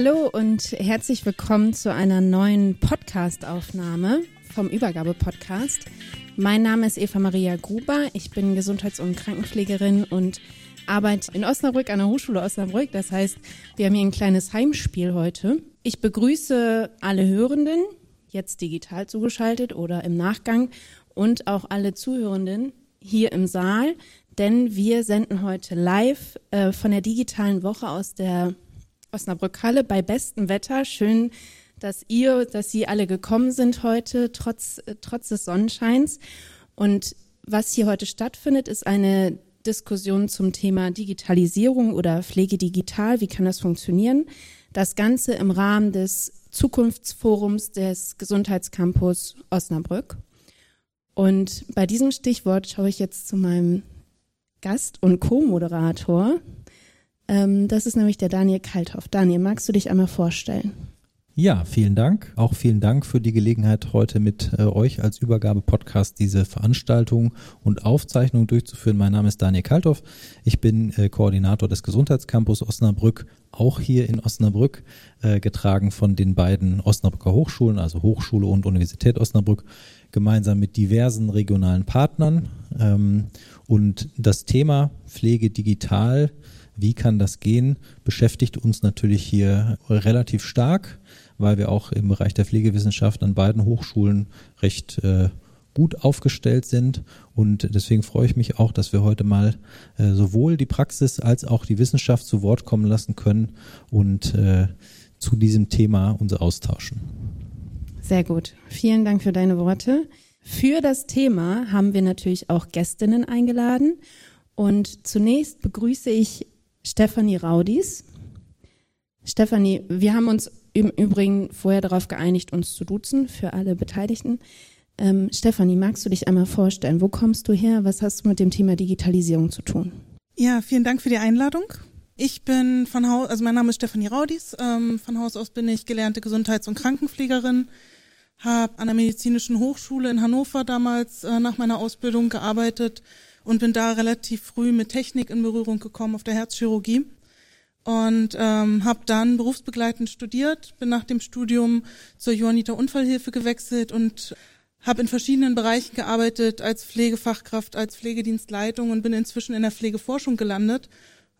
Hallo und herzlich willkommen zu einer neuen Podcast-Aufnahme vom Übergabe-Podcast. Mein Name ist Eva Maria Gruber. Ich bin Gesundheits- und Krankenpflegerin und arbeite in Osnabrück an der Hochschule Osnabrück. Das heißt, wir haben hier ein kleines Heimspiel heute. Ich begrüße alle Hörenden, jetzt digital zugeschaltet oder im Nachgang, und auch alle Zuhörenden hier im Saal, denn wir senden heute live äh, von der digitalen Woche aus der Osnabrück-Halle bei bestem Wetter. Schön, dass ihr, dass Sie alle gekommen sind heute, trotz, trotz des Sonnenscheins. Und was hier heute stattfindet, ist eine Diskussion zum Thema Digitalisierung oder Pflege digital. Wie kann das funktionieren? Das Ganze im Rahmen des Zukunftsforums des Gesundheitscampus Osnabrück. Und bei diesem Stichwort schaue ich jetzt zu meinem Gast und Co-Moderator, das ist nämlich der Daniel Kalthoff. Daniel, magst du dich einmal vorstellen? Ja, vielen Dank. Auch vielen Dank für die Gelegenheit, heute mit äh, euch als Übergabe-Podcast diese Veranstaltung und Aufzeichnung durchzuführen. Mein Name ist Daniel Kalthoff. Ich bin äh, Koordinator des Gesundheitscampus Osnabrück, auch hier in Osnabrück, äh, getragen von den beiden Osnabrücker Hochschulen, also Hochschule und Universität Osnabrück, gemeinsam mit diversen regionalen Partnern. Ähm, und das Thema Pflege digital wie kann das gehen, beschäftigt uns natürlich hier relativ stark, weil wir auch im Bereich der Pflegewissenschaft an beiden Hochschulen recht äh, gut aufgestellt sind. Und deswegen freue ich mich auch, dass wir heute mal äh, sowohl die Praxis als auch die Wissenschaft zu Wort kommen lassen können und äh, zu diesem Thema uns austauschen. Sehr gut. Vielen Dank für deine Worte. Für das Thema haben wir natürlich auch Gästinnen eingeladen. Und zunächst begrüße ich Stefanie Raudis. Stefanie, wir haben uns im Übrigen vorher darauf geeinigt, uns zu duzen für alle Beteiligten. Ähm, Stefanie, magst du dich einmal vorstellen? Wo kommst du her? Was hast du mit dem Thema Digitalisierung zu tun? Ja, vielen Dank für die Einladung. Ich bin von Haus, also mein Name ist Stefanie Raudis. Ähm, von Haus aus bin ich gelernte Gesundheits- und Krankenpflegerin, habe an der Medizinischen Hochschule in Hannover damals äh, nach meiner Ausbildung gearbeitet und bin da relativ früh mit Technik in Berührung gekommen auf der Herzchirurgie und ähm, habe dann berufsbegleitend studiert, bin nach dem Studium zur Johanniter Unfallhilfe gewechselt und habe in verschiedenen Bereichen gearbeitet als Pflegefachkraft, als Pflegedienstleitung und bin inzwischen in der Pflegeforschung gelandet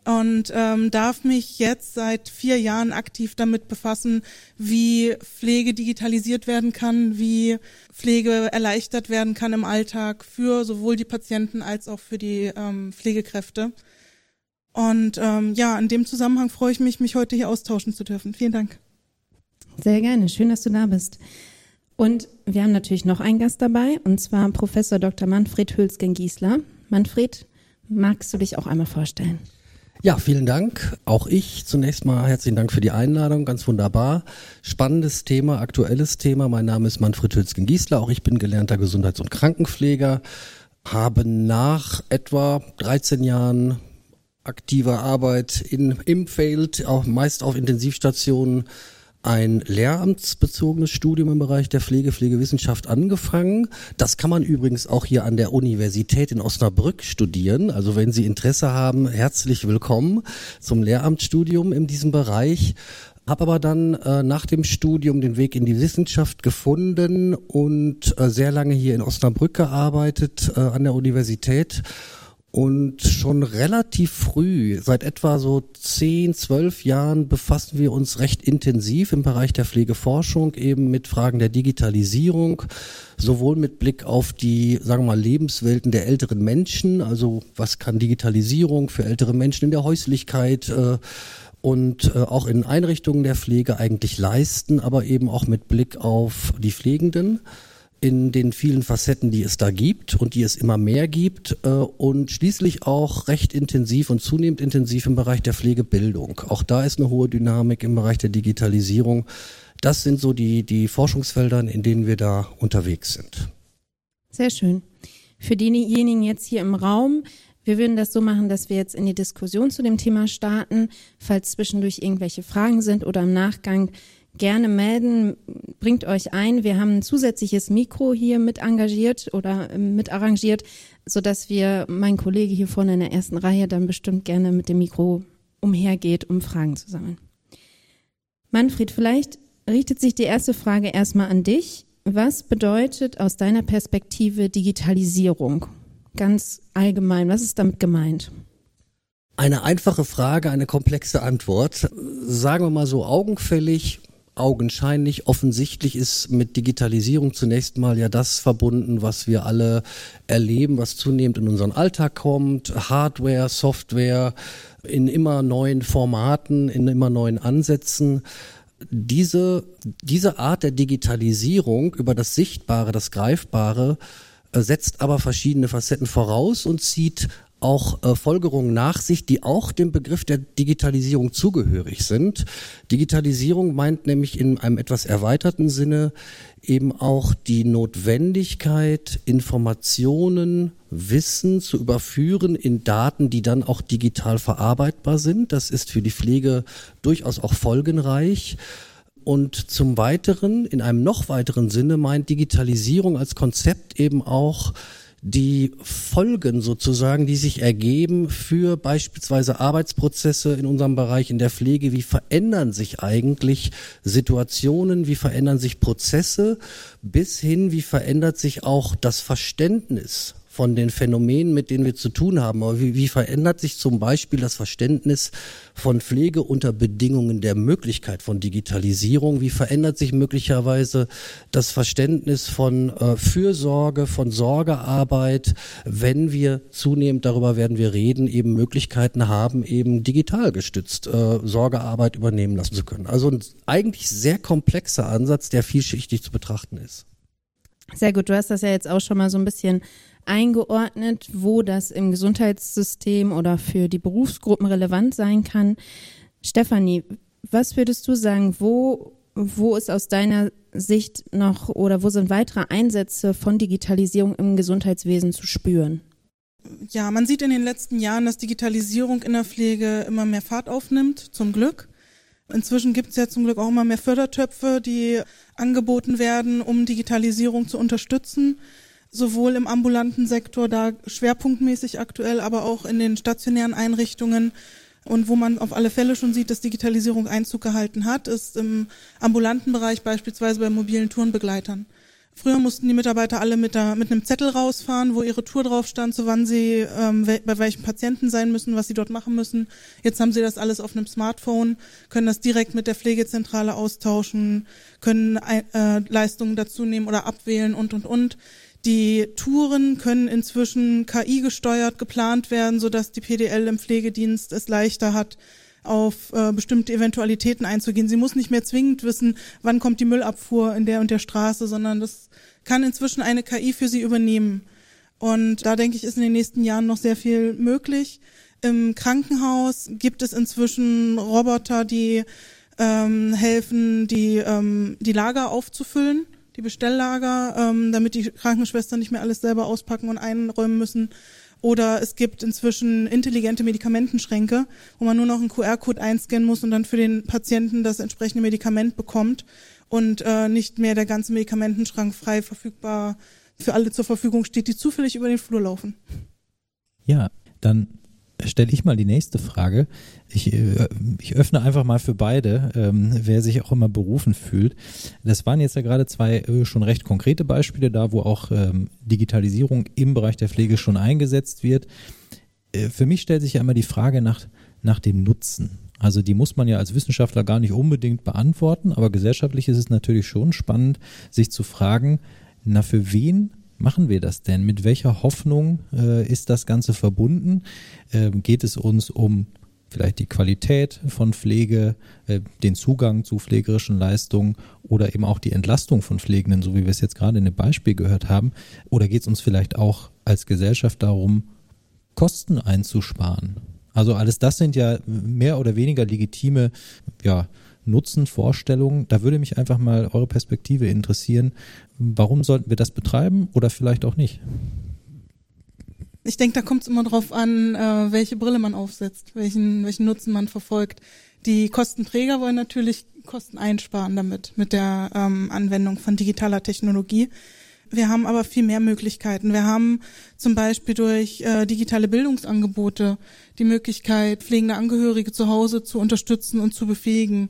und ähm, darf mich jetzt seit vier Jahren aktiv damit befassen, wie Pflege digitalisiert werden kann, wie Pflege erleichtert werden kann im Alltag für sowohl die Patienten als auch für die ähm, Pflegekräfte. Und ähm, ja, in dem Zusammenhang freue ich mich, mich heute hier austauschen zu dürfen. Vielen Dank. Sehr gerne, schön, dass du da bist. Und wir haben natürlich noch einen Gast dabei, und zwar Professor Dr. Manfred Hülsgen-Giesler. Manfred, magst du dich auch einmal vorstellen? Ja, vielen Dank. Auch ich zunächst mal herzlichen Dank für die Einladung. Ganz wunderbar. Spannendes Thema, aktuelles Thema. Mein Name ist Manfred Hülsgen-Giesler. Auch ich bin gelernter Gesundheits- und Krankenpfleger. Habe nach etwa 13 Jahren aktiver Arbeit in, im Feld, auch meist auf Intensivstationen, ein lehramtsbezogenes Studium im Bereich der Pflege, Pflegewissenschaft angefangen. Das kann man übrigens auch hier an der Universität in Osnabrück studieren. Also wenn Sie Interesse haben, herzlich willkommen zum Lehramtsstudium in diesem Bereich. Habe aber dann äh, nach dem Studium den Weg in die Wissenschaft gefunden und äh, sehr lange hier in Osnabrück gearbeitet äh, an der Universität Und schon relativ früh, seit etwa so zehn, zwölf Jahren, befassen wir uns recht intensiv im Bereich der Pflegeforschung eben mit Fragen der Digitalisierung, sowohl mit Blick auf die, sagen wir mal, Lebenswelten der älteren Menschen, also was kann Digitalisierung für ältere Menschen in der Häuslichkeit äh, und äh, auch in Einrichtungen der Pflege eigentlich leisten, aber eben auch mit Blick auf die Pflegenden in den vielen Facetten, die es da gibt und die es immer mehr gibt äh, und schließlich auch recht intensiv und zunehmend intensiv im Bereich der Pflegebildung. Auch da ist eine hohe Dynamik im Bereich der Digitalisierung. Das sind so die, die Forschungsfelder, in denen wir da unterwegs sind. Sehr schön. Für diejenigen jetzt hier im Raum, wir würden das so machen, dass wir jetzt in die Diskussion zu dem Thema starten. Falls zwischendurch irgendwelche Fragen sind oder im Nachgang gerne melden, bringt euch ein. Wir haben ein zusätzliches Mikro hier mit engagiert oder ähm, mit arrangiert, so dass wir, mein Kollege hier vorne in der ersten Reihe dann bestimmt gerne mit dem Mikro umhergeht, um Fragen zu sammeln. Manfred, vielleicht richtet sich die erste Frage erstmal an dich. Was bedeutet aus deiner Perspektive Digitalisierung? Ganz allgemein, was ist damit gemeint? Eine einfache Frage, eine komplexe Antwort. Sagen wir mal so augenfällig, augenscheinlich. Offensichtlich ist mit Digitalisierung zunächst mal ja das verbunden, was wir alle erleben, was zunehmend in unseren Alltag kommt. Hardware, Software in immer neuen Formaten, in immer neuen Ansätzen. Diese, diese Art der Digitalisierung über das Sichtbare, das Greifbare, äh, setzt aber verschiedene Facetten voraus und zieht auch äh, Folgerungen nach sich, die auch dem Begriff der Digitalisierung zugehörig sind. Digitalisierung meint nämlich in einem etwas erweiterten Sinne eben auch die Notwendigkeit, Informationen, Wissen zu überführen in Daten, die dann auch digital verarbeitbar sind. Das ist für die Pflege durchaus auch folgenreich. Und zum Weiteren, in einem noch weiteren Sinne, meint Digitalisierung als Konzept eben auch die Folgen sozusagen, die sich ergeben für beispielsweise Arbeitsprozesse in unserem Bereich in der Pflege. Wie verändern sich eigentlich Situationen? Wie verändern sich Prozesse? Bis hin, wie verändert sich auch das Verständnis von den Phänomenen, mit denen wir zu tun haben. Aber wie, wie verändert sich zum Beispiel das Verständnis von Pflege unter Bedingungen der Möglichkeit von Digitalisierung? Wie verändert sich möglicherweise das Verständnis von äh, Fürsorge, von Sorgearbeit, wenn wir zunehmend darüber werden wir reden, eben Möglichkeiten haben, eben digital gestützt äh, Sorgearbeit übernehmen lassen zu können. Also ein eigentlich sehr komplexer Ansatz, der vielschichtig zu betrachten ist. Sehr gut, du hast das ja jetzt auch schon mal so ein bisschen eingeordnet, wo das im Gesundheitssystem oder für die Berufsgruppen relevant sein kann. Stefanie, was würdest du sagen, wo, wo ist aus deiner Sicht noch oder wo sind weitere Einsätze von Digitalisierung im Gesundheitswesen zu spüren? Ja, man sieht in den letzten Jahren, dass Digitalisierung in der Pflege immer mehr Fahrt aufnimmt, zum Glück. Inzwischen gibt es ja zum Glück auch immer mehr Fördertöpfe, die angeboten werden, um Digitalisierung zu unterstützen sowohl im ambulanten Sektor, da schwerpunktmäßig aktuell, aber auch in den stationären Einrichtungen. Und wo man auf alle Fälle schon sieht, dass Digitalisierung Einzug gehalten hat, ist im ambulanten Bereich beispielsweise bei mobilen Tourenbegleitern. Früher mussten die Mitarbeiter alle mit, der, mit einem Zettel rausfahren, wo ihre Tour drauf stand, zu wann sie ähm, bei welchen Patienten sein müssen, was sie dort machen müssen. Jetzt haben sie das alles auf einem Smartphone, können das direkt mit der Pflegezentrale austauschen, können äh, Leistungen dazu nehmen oder abwählen und und und. Die Touren können inzwischen KI gesteuert geplant werden, sodass die PDL im Pflegedienst es leichter hat, auf äh, bestimmte Eventualitäten einzugehen. Sie muss nicht mehr zwingend wissen, wann kommt die Müllabfuhr in der und der Straße, sondern das kann inzwischen eine KI für sie übernehmen. Und da denke ich, ist in den nächsten Jahren noch sehr viel möglich. Im Krankenhaus gibt es inzwischen Roboter, die ähm, helfen, die, ähm, die Lager aufzufüllen die Bestelllager, ähm, damit die Krankenschwestern nicht mehr alles selber auspacken und einräumen müssen. Oder es gibt inzwischen intelligente Medikamentenschränke, wo man nur noch einen QR-Code einscannen muss und dann für den Patienten das entsprechende Medikament bekommt und äh, nicht mehr der ganze Medikamentenschrank frei verfügbar für alle zur Verfügung steht, die zufällig über den Flur laufen. Ja, dann stelle ich mal die nächste Frage. Ich, äh, ich öffne einfach mal für beide, ähm, wer sich auch immer berufen fühlt. Das waren jetzt ja gerade zwei äh, schon recht konkrete Beispiele da, wo auch ähm, Digitalisierung im Bereich der Pflege schon eingesetzt wird. Äh, für mich stellt sich ja immer die Frage nach, nach dem Nutzen. Also die muss man ja als Wissenschaftler gar nicht unbedingt beantworten, aber gesellschaftlich ist es natürlich schon spannend, sich zu fragen, na für wen machen wir das denn? Mit welcher Hoffnung äh, ist das Ganze verbunden? Ähm, geht es uns um vielleicht die Qualität von Pflege, äh, den Zugang zu pflegerischen Leistungen oder eben auch die Entlastung von Pflegenden, so wie wir es jetzt gerade in dem Beispiel gehört haben? Oder geht es uns vielleicht auch als Gesellschaft darum, Kosten einzusparen? Also alles das sind ja mehr oder weniger legitime ja, Nutzenvorstellungen. Da würde mich einfach mal eure Perspektive interessieren. Warum sollten wir das betreiben oder vielleicht auch nicht? Ich denke, da kommt es immer darauf an, äh, welche Brille man aufsetzt, welchen, welchen Nutzen man verfolgt. Die Kostenträger wollen natürlich Kosten einsparen damit, mit der ähm, Anwendung von digitaler Technologie. Wir haben aber viel mehr Möglichkeiten. Wir haben zum Beispiel durch äh, digitale Bildungsangebote die Möglichkeit, pflegende Angehörige zu Hause zu unterstützen und zu befähigen.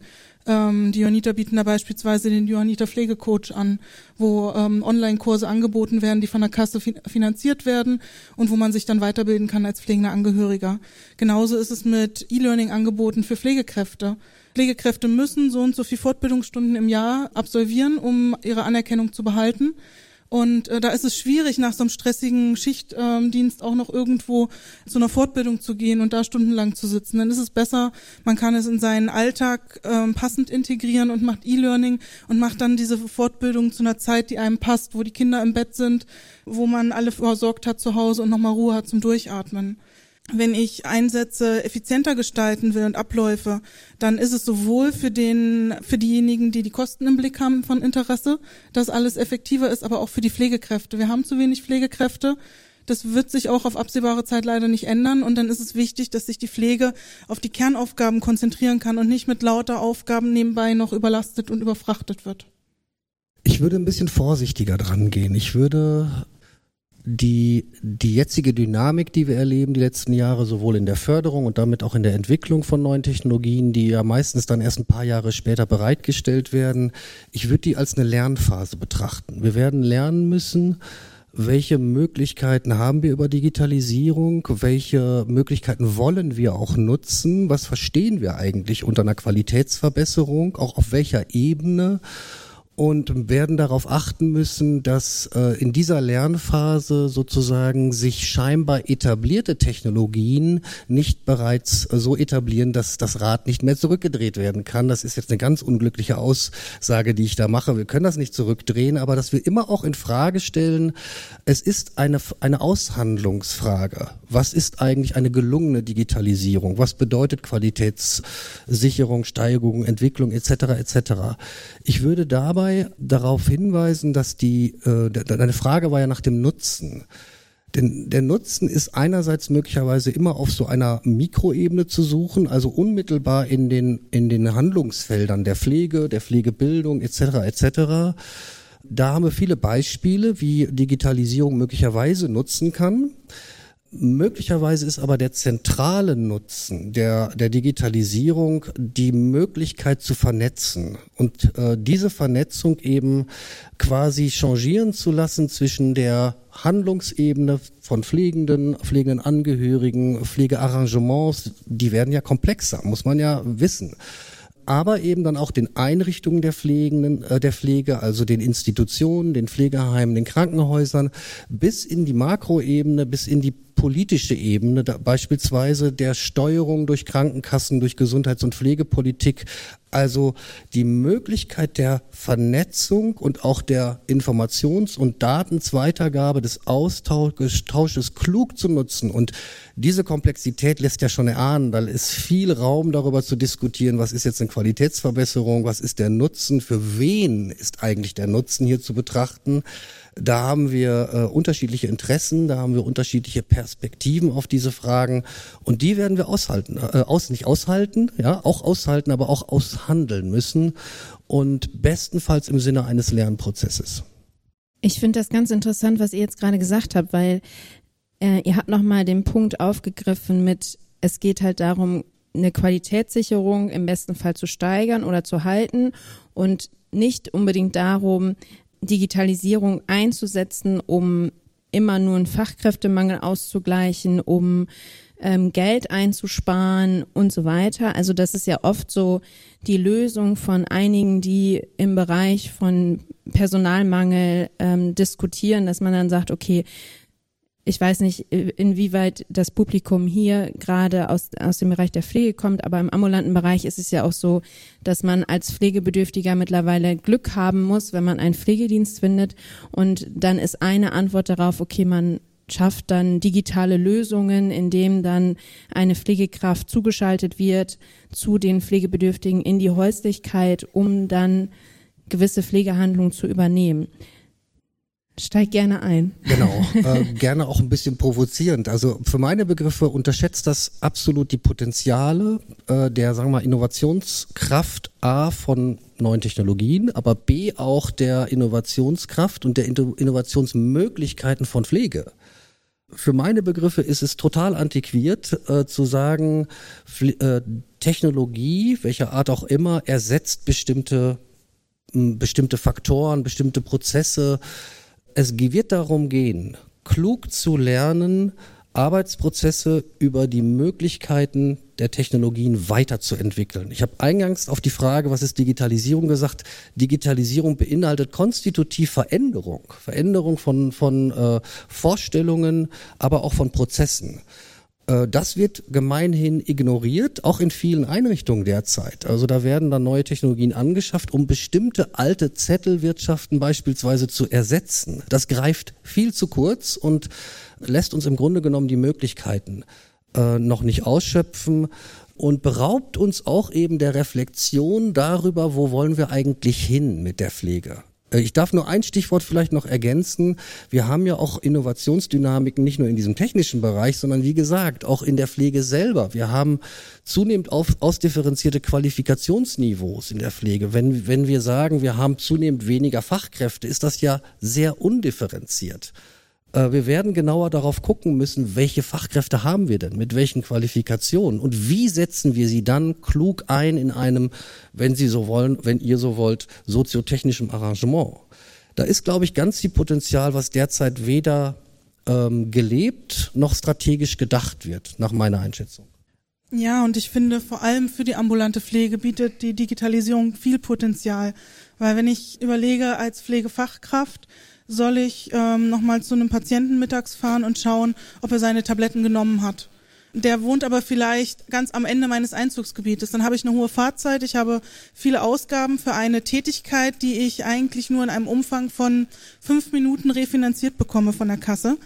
Ähm, die Johanniter bieten da beispielsweise den Johanniter Pflegecoach an, wo ähm, Online-Kurse angeboten werden, die von der Kasse fin finanziert werden und wo man sich dann weiterbilden kann als pflegender Angehöriger. Genauso ist es mit E-Learning-Angeboten für Pflegekräfte. Pflegekräfte müssen so und so viel Fortbildungsstunden im Jahr absolvieren, um ihre Anerkennung zu behalten. Und äh, da ist es schwierig, nach so einem stressigen Schichtdienst ähm, auch noch irgendwo zu einer Fortbildung zu gehen und da stundenlang zu sitzen. Dann ist es besser, man kann es in seinen Alltag ähm, passend integrieren und macht E-Learning und macht dann diese Fortbildung zu einer Zeit, die einem passt, wo die Kinder im Bett sind, wo man alle versorgt hat zu Hause und nochmal Ruhe hat zum Durchatmen wenn ich Einsätze effizienter gestalten will und Abläufe, dann ist es sowohl für den, für diejenigen, die die Kosten im Blick haben von Interesse, dass alles effektiver ist, aber auch für die Pflegekräfte. Wir haben zu wenig Pflegekräfte. Das wird sich auch auf absehbare Zeit leider nicht ändern. Und dann ist es wichtig, dass sich die Pflege auf die Kernaufgaben konzentrieren kann und nicht mit lauter Aufgaben nebenbei noch überlastet und überfrachtet wird. Ich würde ein bisschen vorsichtiger dran gehen. Ich würde die, die jetzige Dynamik, die wir erleben, die letzten Jahre, sowohl in der Förderung und damit auch in der Entwicklung von neuen Technologien, die ja meistens dann erst ein paar Jahre später bereitgestellt werden, ich würde die als eine Lernphase betrachten. Wir werden lernen müssen, welche Möglichkeiten haben wir über Digitalisierung? Welche Möglichkeiten wollen wir auch nutzen? Was verstehen wir eigentlich unter einer Qualitätsverbesserung? Auch auf welcher Ebene? Und werden darauf achten müssen, dass äh, in dieser Lernphase sozusagen sich scheinbar etablierte Technologien nicht bereits so etablieren, dass das Rad nicht mehr zurückgedreht werden kann. Das ist jetzt eine ganz unglückliche Aussage, die ich da mache. Wir können das nicht zurückdrehen, aber dass wir immer auch in Frage stellen, es ist eine, eine Aushandlungsfrage. Was ist eigentlich eine gelungene Digitalisierung? Was bedeutet Qualitätssicherung, Steigerung, Entwicklung etc. etc. Ich würde dabei dabei darauf hinweisen, dass die, äh, deine Frage war ja nach dem Nutzen. Denn der Nutzen ist einerseits möglicherweise immer auf so einer Mikroebene zu suchen, also unmittelbar in den, in den Handlungsfeldern der Pflege, der Pflegebildung etc. etc. Da haben wir viele Beispiele, wie Digitalisierung möglicherweise nutzen kann. Möglicherweise ist aber der zentrale Nutzen der, der Digitalisierung die Möglichkeit zu vernetzen und äh, diese Vernetzung eben quasi changieren zu lassen zwischen der Handlungsebene von Pflegenden, pflegenden Angehörigen, Pflegearrangements, die werden ja komplexer, muss man ja wissen. Aber eben dann auch den Einrichtungen der Pflegenden, äh, der Pflege, also den Institutionen, den Pflegeheimen, den Krankenhäusern, bis in die Makroebene, bis in die politische Ebene, beispielsweise der Steuerung durch Krankenkassen, durch Gesundheits- und Pflegepolitik, also die Möglichkeit der Vernetzung und auch der Informations- und Datensweitergabe des Austausches klug zu nutzen. Und diese Komplexität lässt ja schon erahnen, da ist viel Raum darüber zu diskutieren, was ist jetzt eine Qualitätsverbesserung, was ist der Nutzen, für wen ist eigentlich der Nutzen hier zu betrachten. Da haben wir äh, unterschiedliche Interessen, da haben wir unterschiedliche Perspektiven auf diese Fragen und die werden wir aushalten, äh, aus, nicht aushalten, ja, auch aushalten, aber auch aushandeln müssen und bestenfalls im Sinne eines Lernprozesses. Ich finde das ganz interessant, was ihr jetzt gerade gesagt habt, weil Äh, ihr habt nochmal den Punkt aufgegriffen mit, es geht halt darum, eine Qualitätssicherung im besten Fall zu steigern oder zu halten und nicht unbedingt darum, Digitalisierung einzusetzen, um immer nur einen Fachkräftemangel auszugleichen, um ähm, Geld einzusparen und so weiter. Also das ist ja oft so die Lösung von einigen, die im Bereich von Personalmangel ähm, diskutieren, dass man dann sagt, okay, ich weiß nicht, inwieweit das Publikum hier gerade aus, aus dem Bereich der Pflege kommt, aber im ambulanten Bereich ist es ja auch so, dass man als Pflegebedürftiger mittlerweile Glück haben muss, wenn man einen Pflegedienst findet. Und dann ist eine Antwort darauf, okay, man schafft dann digitale Lösungen, indem dann eine Pflegekraft zugeschaltet wird zu den Pflegebedürftigen in die Häuslichkeit, um dann gewisse Pflegehandlungen zu übernehmen. Steig gerne ein. Genau, äh, gerne auch ein bisschen provozierend. Also für meine Begriffe unterschätzt das absolut die Potenziale äh, der, sagen wir mal, Innovationskraft A von neuen Technologien, aber B auch der Innovationskraft und der Innovationsmöglichkeiten von Pflege für meine Begriffe ist es total antiquiert äh, zu sagen, Fl äh, Technologie, welcher Art auch immer, ersetzt bestimmte, bestimmte Faktoren, bestimmte Prozesse. Es wird darum gehen, klug zu lernen, Arbeitsprozesse über die Möglichkeiten der Technologien weiterzuentwickeln. Ich habe eingangs auf die Frage, was ist Digitalisierung gesagt, Digitalisierung beinhaltet konstitutiv Veränderung, Veränderung von, von äh, Vorstellungen, aber auch von Prozessen. Äh, das wird gemeinhin ignoriert, auch in vielen Einrichtungen derzeit. Also da werden dann neue Technologien angeschafft, um bestimmte alte Zettelwirtschaften beispielsweise zu ersetzen. Das greift viel zu kurz und lässt uns im Grunde genommen die Möglichkeiten äh, noch nicht ausschöpfen und beraubt uns auch eben der Reflexion darüber, wo wollen wir eigentlich hin mit der Pflege. Äh, ich darf nur ein Stichwort vielleicht noch ergänzen. Wir haben ja auch Innovationsdynamiken nicht nur in diesem technischen Bereich, sondern wie gesagt auch in der Pflege selber. Wir haben zunehmend auf, ausdifferenzierte Qualifikationsniveaus in der Pflege. Wenn, wenn wir sagen, wir haben zunehmend weniger Fachkräfte, ist das ja sehr undifferenziert. Äh, wir werden genauer darauf gucken müssen, welche Fachkräfte haben wir denn, mit welchen Qualifikationen und wie setzen wir sie dann klug ein in einem, wenn Sie so wollen, wenn ihr so wollt, soziotechnischen Arrangement. Da ist, glaube ich, ganz viel Potenzial, was derzeit weder ähm, gelebt noch strategisch gedacht wird, nach meiner Einschätzung. Ja, und ich finde, vor allem für die ambulante Pflege bietet die Digitalisierung viel Potenzial. Weil wenn ich überlege, als Pflegefachkraft, soll ich ähm, nochmal zu einem Patienten mittags fahren und schauen, ob er seine Tabletten genommen hat. Der wohnt aber vielleicht ganz am Ende meines Einzugsgebietes. Dann habe ich eine hohe Fahrzeit, ich habe viele Ausgaben für eine Tätigkeit, die ich eigentlich nur in einem Umfang von fünf Minuten refinanziert bekomme von der Kasse.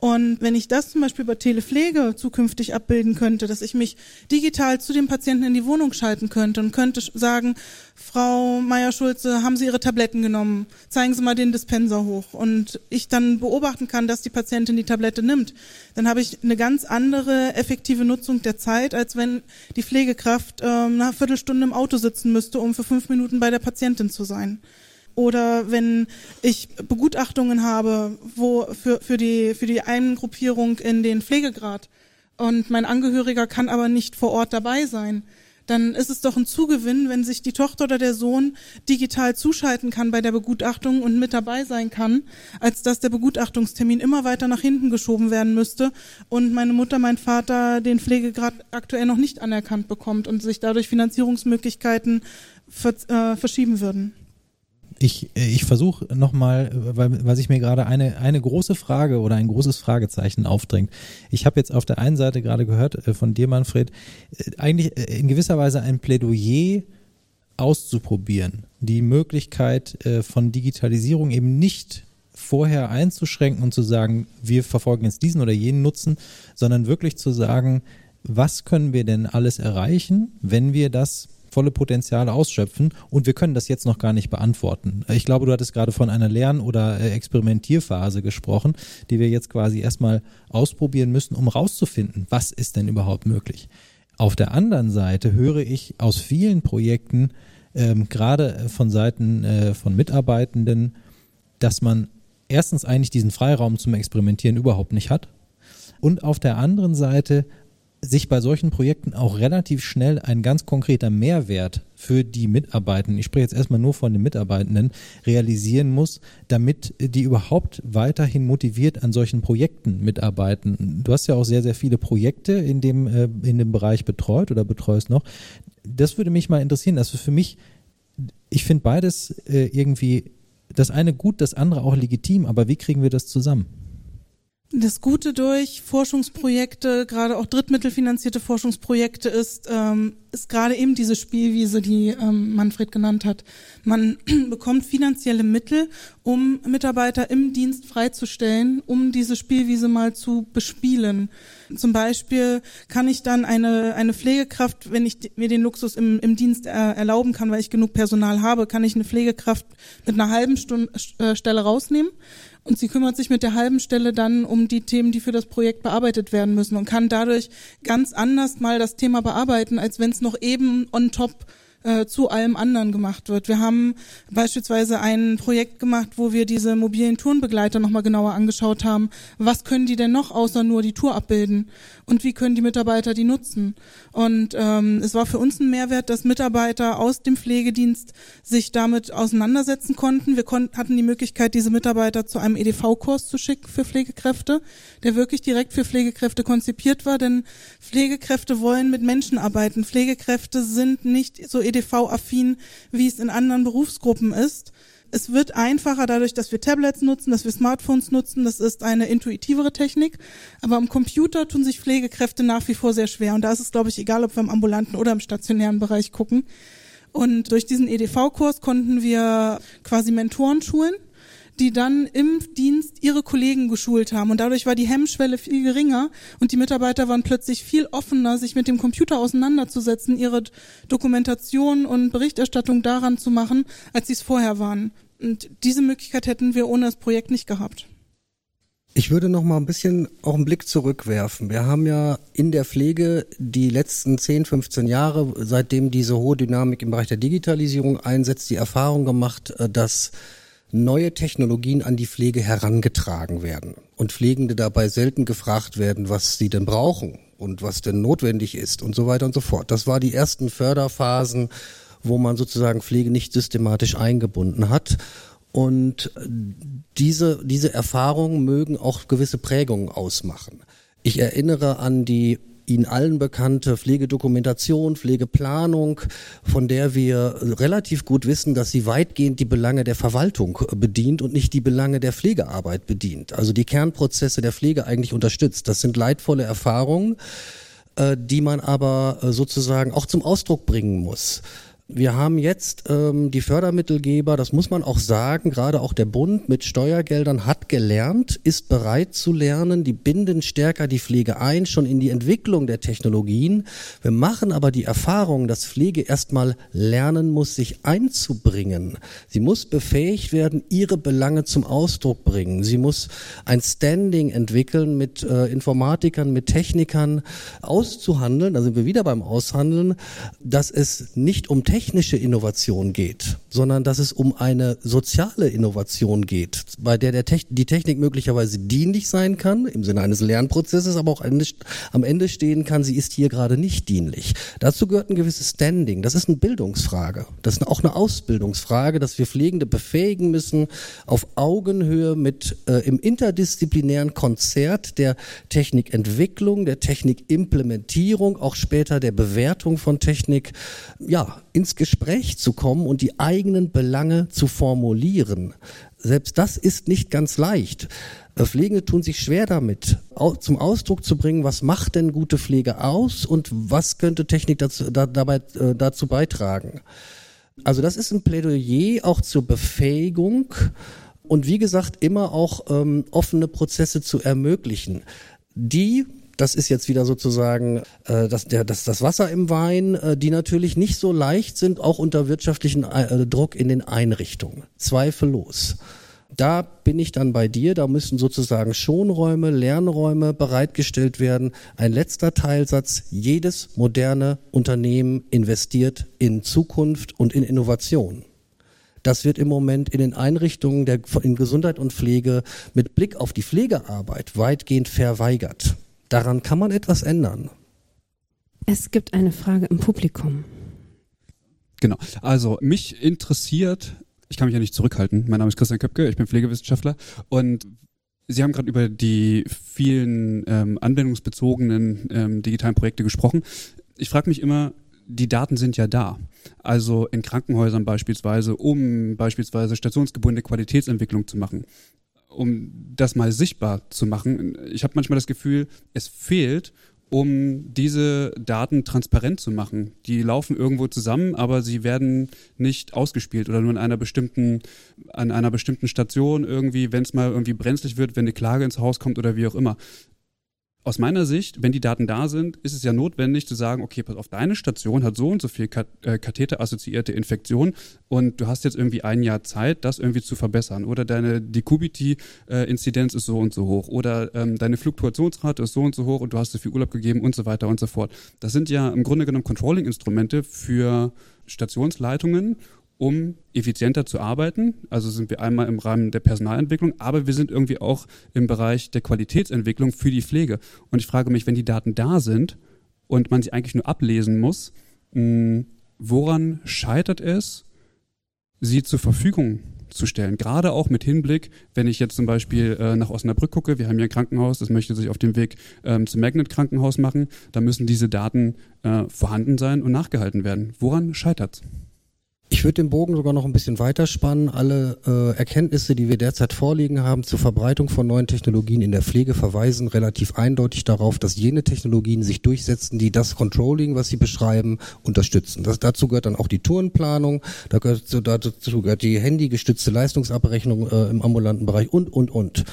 Und wenn ich das zum Beispiel über Telepflege zukünftig abbilden könnte, dass ich mich digital zu dem Patienten in die Wohnung schalten könnte und könnte sagen, Frau Meier-Schulze, haben Sie Ihre Tabletten genommen? Zeigen Sie mal den Dispenser hoch. Und ich dann beobachten kann, dass die Patientin die Tablette nimmt, dann habe ich eine ganz andere effektive Nutzung der Zeit, als wenn die Pflegekraft äh, eine Viertelstunde im Auto sitzen müsste, um für fünf Minuten bei der Patientin zu sein oder wenn ich Begutachtungen habe, wo für, für die, für die Eingruppierung in den Pflegegrad und mein Angehöriger kann aber nicht vor Ort dabei sein, dann ist es doch ein Zugewinn, wenn sich die Tochter oder der Sohn digital zuschalten kann bei der Begutachtung und mit dabei sein kann, als dass der Begutachtungstermin immer weiter nach hinten geschoben werden müsste und meine Mutter, mein Vater den Pflegegrad aktuell noch nicht anerkannt bekommt und sich dadurch Finanzierungsmöglichkeiten äh, verschieben würden ich, ich versuche nochmal, weil, weil sich mir gerade eine, eine große Frage oder ein großes Fragezeichen aufdrängt. Ich habe jetzt auf der einen Seite gerade gehört äh, von dir, Manfred, äh, eigentlich äh, in gewisser Weise ein Plädoyer auszuprobieren. Die Möglichkeit von Digitalisierung eben nicht vorher einzuschränken und zu sagen, wir verfolgen jetzt diesen oder jenen Nutzen, sondern wirklich zu sagen, was können wir denn alles erreichen, wenn wir das volle Potenziale ausschöpfen und wir können das jetzt noch gar nicht beantworten. Ich glaube, du hattest gerade von einer Lern- oder äh, Experimentierphase gesprochen, die wir jetzt quasi erstmal ausprobieren müssen, um rauszufinden, was ist denn überhaupt möglich. Auf der anderen Seite höre ich aus vielen Projekten, ähm, gerade von Seiten äh, von Mitarbeitenden, dass man erstens eigentlich diesen Freiraum zum Experimentieren überhaupt nicht hat und auf der anderen Seite sich bei solchen Projekten auch relativ schnell ein ganz konkreter Mehrwert für die Mitarbeitenden, ich spreche jetzt erstmal nur von den Mitarbeitenden, realisieren muss, damit die überhaupt weiterhin motiviert an solchen Projekten mitarbeiten. Du hast ja auch sehr, sehr viele Projekte in dem, äh, in dem Bereich betreut oder betreust noch. Das würde mich mal interessieren. Ist für mich, ich finde beides äh, irgendwie, das eine gut, das andere auch legitim, aber wie kriegen wir das zusammen? Das Gute durch Forschungsprojekte, gerade auch drittmittelfinanzierte Forschungsprojekte, ist, ähm, ist gerade eben diese Spielwiese, die ähm, Manfred genannt hat. Man bekommt finanzielle Mittel, um Mitarbeiter im Dienst freizustellen, um diese Spielwiese mal zu bespielen. Zum Beispiel kann ich dann eine, eine Pflegekraft, wenn ich mir den Luxus im, im Dienst er, erlauben kann, weil ich genug Personal habe, kann ich eine Pflegekraft mit einer halben Stunde, äh, Stelle rausnehmen und sie kümmert sich mit der halben Stelle dann um die Themen, die für das Projekt bearbeitet werden müssen und kann dadurch ganz anders mal das Thema bearbeiten, als wenn es noch eben on top äh, zu allem anderen gemacht wird. Wir haben beispielsweise ein Projekt gemacht, wo wir diese mobilen Tourenbegleiter nochmal genauer angeschaut haben. Was können die denn noch außer nur die Tour abbilden? Und wie können die Mitarbeiter die nutzen? Und ähm, es war für uns ein Mehrwert, dass Mitarbeiter aus dem Pflegedienst sich damit auseinandersetzen konnten. Wir kon hatten die Möglichkeit, diese Mitarbeiter zu einem EDV-Kurs zu schicken für Pflegekräfte, der wirklich direkt für Pflegekräfte konzipiert war, denn Pflegekräfte wollen mit Menschen arbeiten. Pflegekräfte sind nicht so EDV-affin, wie es in anderen Berufsgruppen ist. Es wird einfacher dadurch, dass wir Tablets nutzen, dass wir Smartphones nutzen. Das ist eine intuitivere Technik. Aber am Computer tun sich Pflegekräfte nach wie vor sehr schwer. Und da ist es, glaube ich, egal, ob wir im ambulanten oder im stationären Bereich gucken. Und durch diesen EDV-Kurs konnten wir quasi Mentoren schulen die dann im Dienst ihre Kollegen geschult haben. Und dadurch war die Hemmschwelle viel geringer und die Mitarbeiter waren plötzlich viel offener, sich mit dem Computer auseinanderzusetzen, ihre Dokumentation und Berichterstattung daran zu machen, als sie es vorher waren. Und diese Möglichkeit hätten wir ohne das Projekt nicht gehabt. Ich würde noch mal ein bisschen auch einen Blick zurückwerfen. Wir haben ja in der Pflege die letzten 10, 15 Jahre, seitdem diese hohe Dynamik im Bereich der Digitalisierung einsetzt, die Erfahrung gemacht, äh, dass neue Technologien an die Pflege herangetragen werden und Pflegende dabei selten gefragt werden, was sie denn brauchen und was denn notwendig ist und so weiter und so fort. Das war die ersten Förderphasen, wo man sozusagen Pflege nicht systematisch eingebunden hat. Und diese, diese Erfahrungen mögen auch gewisse Prägungen ausmachen. Ich erinnere an die Ihnen allen bekannte Pflegedokumentation, Pflegeplanung, von der wir relativ gut wissen, dass sie weitgehend die Belange der Verwaltung bedient und nicht die Belange der Pflegearbeit bedient. Also die Kernprozesse der Pflege eigentlich unterstützt. Das sind leidvolle Erfahrungen, äh, die man aber äh, sozusagen auch zum Ausdruck bringen muss. Wir haben jetzt ähm, die Fördermittelgeber, das muss man auch sagen, gerade auch der Bund mit Steuergeldern hat gelernt, ist bereit zu lernen, die binden stärker die Pflege ein, schon in die Entwicklung der Technologien. Wir machen aber die Erfahrung, dass Pflege erstmal lernen muss, sich einzubringen. Sie muss befähigt werden, ihre Belange zum Ausdruck bringen. Sie muss ein Standing entwickeln mit äh, Informatikern, mit Technikern auszuhandeln, da sind wir wieder beim Aushandeln, dass es nicht um Technik technische Innovation geht, sondern dass es um eine soziale Innovation geht, bei der, der Te die Technik möglicherweise dienlich sein kann, im Sinne eines Lernprozesses, aber auch am Ende stehen kann, sie ist hier gerade nicht dienlich. Dazu gehört ein gewisses Standing. Das ist eine Bildungsfrage. Das ist auch eine Ausbildungsfrage, dass wir Pflegende befähigen müssen, auf Augenhöhe mit äh, im interdisziplinären Konzert der Technikentwicklung, der Technikimplementierung, auch später der Bewertung von Technik, ja, ins Gespräch zu kommen und die eigenen Belange zu formulieren. Selbst das ist nicht ganz leicht. Äh, Pflegende tun sich schwer damit, zum Ausdruck zu bringen, was macht denn gute Pflege aus und was könnte Technik dazu, da, dabei, äh, dazu beitragen. Also das ist ein Plädoyer auch zur Befähigung und wie gesagt immer auch ähm, offene Prozesse zu ermöglichen, die das ist jetzt wieder sozusagen äh, das, der, das, das Wasser im Wein, äh, die natürlich nicht so leicht sind, auch unter wirtschaftlichen äh, Druck in den Einrichtungen. Zweifellos. Da bin ich dann bei dir, da müssen sozusagen Schonräume, Lernräume bereitgestellt werden. Ein letzter Teilsatz, jedes moderne Unternehmen investiert in Zukunft und in Innovation. Das wird im Moment in den Einrichtungen der, in Gesundheit und Pflege mit Blick auf die Pflegearbeit weitgehend verweigert. Daran kann man etwas ändern. Es gibt eine Frage im Publikum. Genau. Also mich interessiert, ich kann mich ja nicht zurückhalten. Mein Name ist Christian Köpke, ich bin Pflegewissenschaftler und Sie haben gerade über die vielen ähm, anwendungsbezogenen ähm, digitalen Projekte gesprochen. Ich frage mich immer, die Daten sind ja da. Also in Krankenhäusern beispielsweise, um beispielsweise stationsgebundene Qualitätsentwicklung zu machen um das mal sichtbar zu machen. Ich habe manchmal das Gefühl, es fehlt um diese Daten transparent zu machen. Die laufen irgendwo zusammen, aber sie werden nicht ausgespielt oder nur in einer bestimmten, an einer bestimmten Station irgendwie, wenn es mal irgendwie brenzlig wird, wenn eine Klage ins Haus kommt oder wie auch immer aus meiner Sicht, wenn die Daten da sind, ist es ja notwendig zu sagen, okay, pass auf, deine Station hat so und so viel äh, Katheter-assoziierte Infektion und du hast jetzt irgendwie ein Jahr Zeit, das irgendwie zu verbessern. Oder deine Decubity-Inzidenz ist so und so hoch. Oder ähm, deine Fluktuationsrate ist so und so hoch und du hast so viel Urlaub gegeben und so weiter und so fort. Das sind ja im Grunde genommen Controlling-Instrumente für Stationsleitungen um effizienter zu arbeiten. Also sind wir einmal im Rahmen der Personalentwicklung, aber wir sind irgendwie auch im Bereich der Qualitätsentwicklung für die Pflege. Und ich frage mich, wenn die Daten da sind und man sie eigentlich nur ablesen muss, woran scheitert es, sie zur Verfügung zu stellen. Gerade auch mit Hinblick, wenn ich jetzt zum Beispiel äh, nach Osnabrück gucke, wir haben hier ein Krankenhaus, das möchte sich auf dem Weg ähm, zum Magnet Krankenhaus machen, da müssen diese Daten äh, vorhanden sein und nachgehalten werden. Woran scheitert es? Ich würde den Bogen sogar noch ein bisschen weiterspannen. Alle äh, Erkenntnisse, die wir derzeit vorliegen haben zur Verbreitung von neuen Technologien in der Pflege, verweisen relativ eindeutig darauf, dass jene Technologien sich durchsetzen, die das Controlling, was sie beschreiben, unterstützen. Das, dazu gehört dann auch die Tourenplanung, da gehört, dazu gehört die handygestützte Leistungsabrechnung äh, im ambulanten Bereich und, und, und.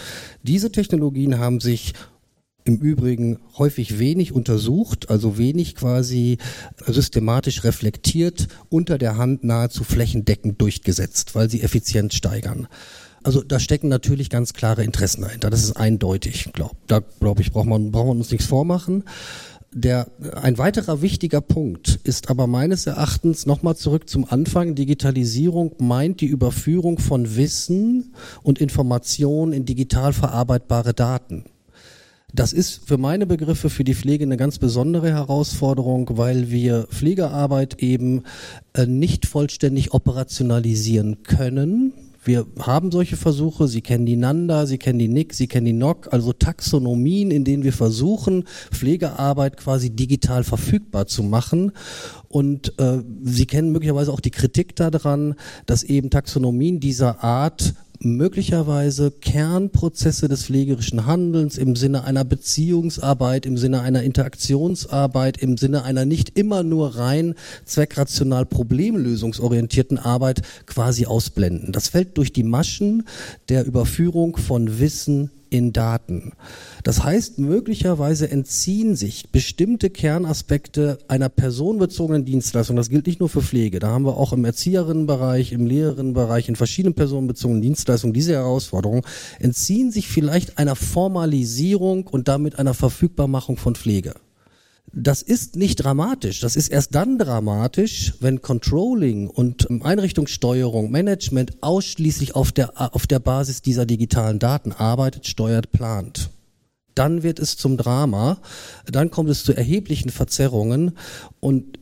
Diese Technologien haben sich im Übrigen häufig wenig untersucht, also wenig quasi systematisch reflektiert, unter der Hand nahezu flächendeckend durchgesetzt, weil sie Effizienz steigern. Also da stecken natürlich ganz klare Interessen dahinter. Das ist eindeutig. Glaub, da glaube ich, braucht man, braucht man uns nichts vormachen. Der, ein weiterer wichtiger Punkt ist aber meines Erachtens nochmal zurück zum Anfang. Digitalisierung meint die Überführung von Wissen und Informationen in digital verarbeitbare Daten. Das ist für meine Begriffe für die Pflege eine ganz besondere Herausforderung, weil wir Pflegearbeit eben äh, nicht vollständig operationalisieren können. Wir haben solche Versuche, Sie kennen die NANDA, Sie kennen die NIC, Sie kennen die NOC, also Taxonomien, in denen wir versuchen, Pflegearbeit quasi digital verfügbar zu machen. Und äh, Sie kennen möglicherweise auch die Kritik daran, dass eben Taxonomien dieser Art möglicherweise Kernprozesse des pflegerischen Handelns im Sinne einer Beziehungsarbeit, im Sinne einer Interaktionsarbeit, im Sinne einer nicht immer nur rein zweckrational problemlösungsorientierten Arbeit quasi ausblenden. Das fällt durch die Maschen der Überführung von Wissen in Daten. Das heißt, möglicherweise entziehen sich bestimmte Kernaspekte einer personenbezogenen Dienstleistung. Das gilt nicht nur für Pflege. Da haben wir auch im Erzieherinnenbereich, im Lehrerinnenbereich, in verschiedenen personenbezogenen Dienstleistungen diese Herausforderung, entziehen sich vielleicht einer Formalisierung und damit einer Verfügbarmachung von Pflege. Das ist nicht dramatisch. Das ist erst dann dramatisch, wenn Controlling und Einrichtungssteuerung, Management ausschließlich auf der, auf der Basis dieser digitalen Daten arbeitet, steuert, plant dann wird es zum Drama, dann kommt es zu erheblichen Verzerrungen und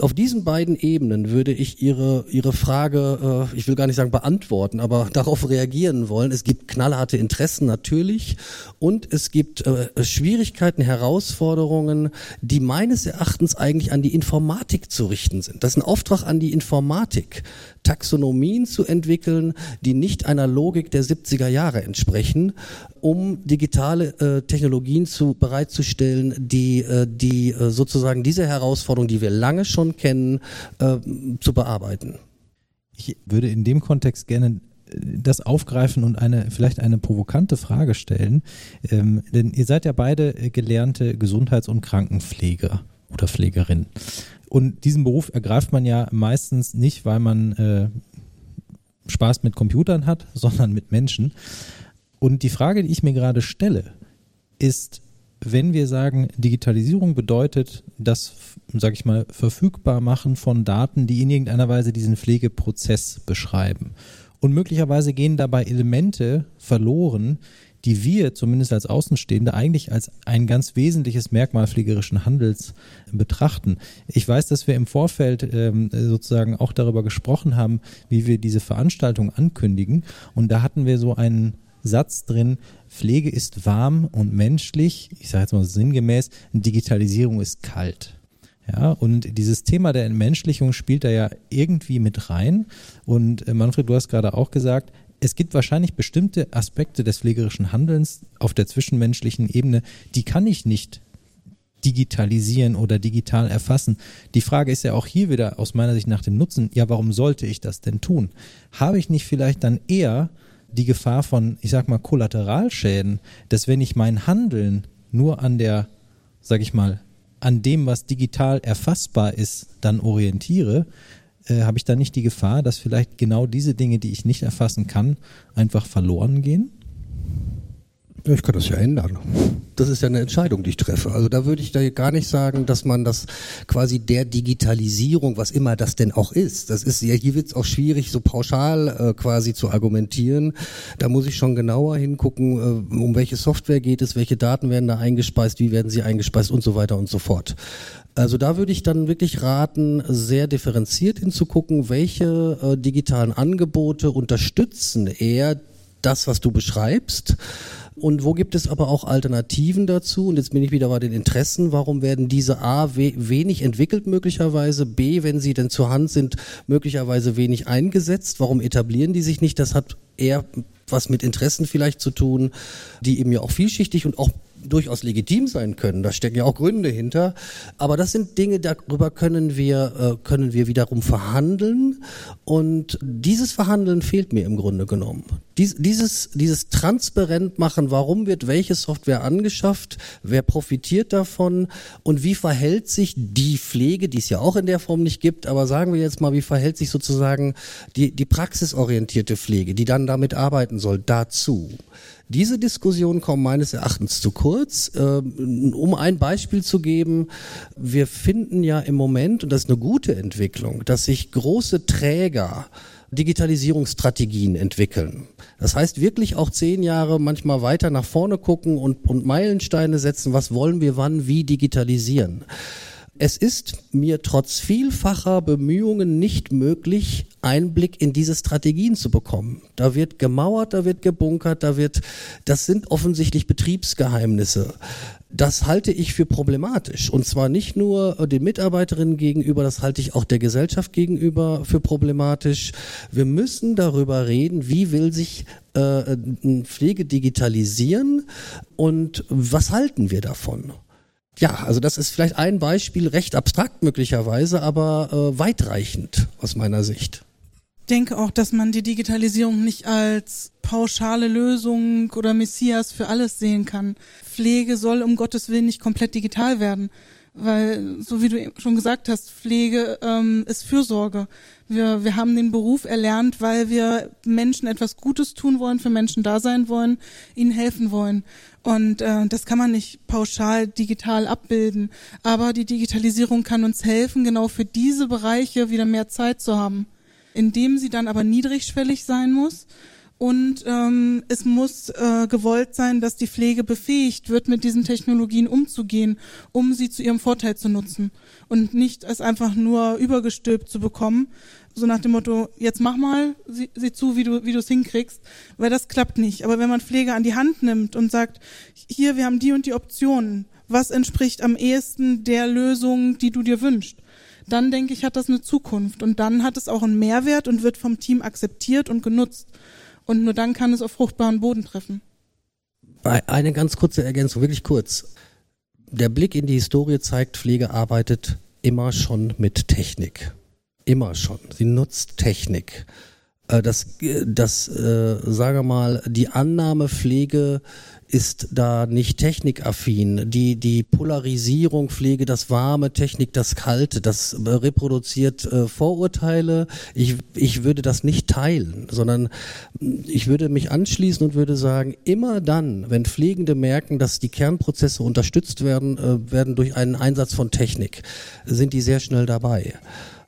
auf diesen beiden Ebenen würde ich Ihre, Ihre Frage, äh, ich will gar nicht sagen beantworten, aber darauf reagieren wollen. Es gibt knallharte Interessen natürlich und es gibt äh, Schwierigkeiten, Herausforderungen, die meines Erachtens eigentlich an die Informatik zu richten sind. Das ist ein Auftrag an die Informatik, Taxonomien zu entwickeln, die nicht einer Logik der 70er Jahre entsprechen, um digitale äh, Technologien zu, bereitzustellen, die, äh, die äh, sozusagen diese Herausforderung, die wir lange schon kennen, äh, zu bearbeiten. Ich würde in dem Kontext gerne das aufgreifen und eine vielleicht eine provokante Frage stellen. Ähm, denn ihr seid ja beide gelernte Gesundheits- und Krankenpfleger oder Pflegerin. Und diesen Beruf ergreift man ja meistens nicht, weil man äh, Spaß mit Computern hat, sondern mit Menschen. Und die Frage, die ich mir gerade stelle, ist, wenn wir sagen, Digitalisierung bedeutet das, sage ich mal, verfügbar machen von Daten, die in irgendeiner Weise diesen Pflegeprozess beschreiben. Und möglicherweise gehen dabei Elemente verloren, die wir zumindest als Außenstehende eigentlich als ein ganz wesentliches Merkmal pflegerischen Handels betrachten. Ich weiß, dass wir im Vorfeld ähm, sozusagen auch darüber gesprochen haben, wie wir diese Veranstaltung ankündigen. Und da hatten wir so einen Satz drin, Pflege ist warm und menschlich, ich sage jetzt mal sinngemäß, Digitalisierung ist kalt. Ja, und dieses Thema der Entmenschlichung spielt da ja irgendwie mit rein. Und äh, Manfred, du hast gerade auch gesagt, es gibt wahrscheinlich bestimmte Aspekte des pflegerischen Handelns auf der zwischenmenschlichen Ebene, die kann ich nicht digitalisieren oder digital erfassen. Die Frage ist ja auch hier wieder aus meiner Sicht nach dem Nutzen, ja, warum sollte ich das denn tun? Habe ich nicht vielleicht dann eher die Gefahr von, ich sag mal, Kollateralschäden, dass wenn ich mein Handeln nur an der, sag ich mal, an dem, was digital erfassbar ist, dann orientiere, äh, habe ich da nicht die Gefahr, dass vielleicht genau diese Dinge, die ich nicht erfassen kann, einfach verloren gehen? Ich kann das ja ändern. Das ist ja eine Entscheidung, die ich treffe. Also da würde ich da gar nicht sagen, dass man das quasi der Digitalisierung, was immer das denn auch ist, das ist ja hier wird es auch schwierig, so pauschal äh, quasi zu argumentieren. Da muss ich schon genauer hingucken, äh, um welche Software geht es, welche Daten werden da eingespeist, wie werden sie eingespeist und so weiter und so fort. Also da würde ich dann wirklich raten, sehr differenziert hinzugucken, welche äh, digitalen Angebote unterstützen eher das, was du beschreibst und wo gibt es aber auch Alternativen dazu? Und jetzt bin ich wieder bei den Interessen. Warum werden diese A wenig entwickelt möglicherweise? B, wenn sie denn zur Hand sind, möglicherweise wenig eingesetzt? Warum etablieren die sich nicht? Das hat eher was mit Interessen vielleicht zu tun, die eben ja auch vielschichtig und auch durchaus legitim sein können. Da stecken ja auch Gründe hinter. Aber das sind Dinge, darüber können wir, äh, können wir wiederum verhandeln. Und dieses Verhandeln fehlt mir im Grunde genommen. Dies, dieses, dieses transparent machen, warum wird welche Software angeschafft, wer profitiert davon und wie verhält sich die Pflege, die es ja auch in der Form nicht gibt, aber sagen wir jetzt mal, wie verhält sich sozusagen die, die praxisorientierte Pflege, die dann damit arbeiten soll, dazu. Diese Diskussion kommt meines Erachtens zu kurz. Ähm, um ein Beispiel zu geben, wir finden ja im Moment, und das ist eine gute Entwicklung, dass sich große Träger Digitalisierungsstrategien entwickeln. Das heißt wirklich auch zehn Jahre manchmal weiter nach vorne gucken und, und Meilensteine setzen, was wollen wir wann wie digitalisieren. Es ist mir trotz vielfacher Bemühungen nicht möglich, Einblick in diese Strategien zu bekommen. Da wird gemauert, da wird gebunkert, da wird, das sind offensichtlich Betriebsgeheimnisse. Das halte ich für problematisch. Und zwar nicht nur den Mitarbeiterinnen gegenüber, das halte ich auch der Gesellschaft gegenüber für problematisch. Wir müssen darüber reden, wie will sich äh, Pflege digitalisieren und was halten wir davon? Ja, also das ist vielleicht ein Beispiel, recht abstrakt möglicherweise, aber äh, weitreichend aus meiner Sicht. Ich denke auch, dass man die Digitalisierung nicht als pauschale Lösung oder Messias für alles sehen kann. Pflege soll um Gottes Willen nicht komplett digital werden weil, so wie du schon gesagt hast, Pflege ähm, ist Fürsorge. Wir, wir haben den Beruf erlernt, weil wir Menschen etwas Gutes tun wollen, für Menschen da sein wollen, ihnen helfen wollen. Und äh, das kann man nicht pauschal digital abbilden. Aber die Digitalisierung kann uns helfen, genau für diese Bereiche wieder mehr Zeit zu haben. Indem sie dann aber niedrigschwellig sein muss und ähm, es muss äh, gewollt sein, dass die Pflege befähigt wird, mit diesen Technologien umzugehen, um sie zu ihrem Vorteil zu nutzen und nicht es einfach nur übergestülpt zu bekommen, so nach dem Motto, jetzt mach mal, sieh, sieh zu, wie du wie es hinkriegst, weil das klappt nicht. Aber wenn man Pflege an die Hand nimmt und sagt, hier, wir haben die und die Optionen, was entspricht am ehesten der Lösung, die du dir wünschst, dann denke ich, hat das eine Zukunft und dann hat es auch einen Mehrwert und wird vom Team akzeptiert und genutzt. Und nur dann kann es auf fruchtbaren Boden treffen. Eine ganz kurze Ergänzung, wirklich kurz. Der Blick in die Historie zeigt, Pflege arbeitet immer schon mit Technik. Immer schon. Sie nutzt Technik. Äh, das, das, äh, sage mal, die Annahme Pflege ist da nicht technikaffin. Die, die Polarisierung Pflege, das warme, Technik, das kalte, das reproduziert äh, Vorurteile. Ich, ich würde das nicht teilen, sondern ich würde mich anschließen und würde sagen, immer dann, wenn Pflegende merken, dass die Kernprozesse unterstützt werden, äh, werden durch einen Einsatz von Technik, sind die sehr schnell dabei.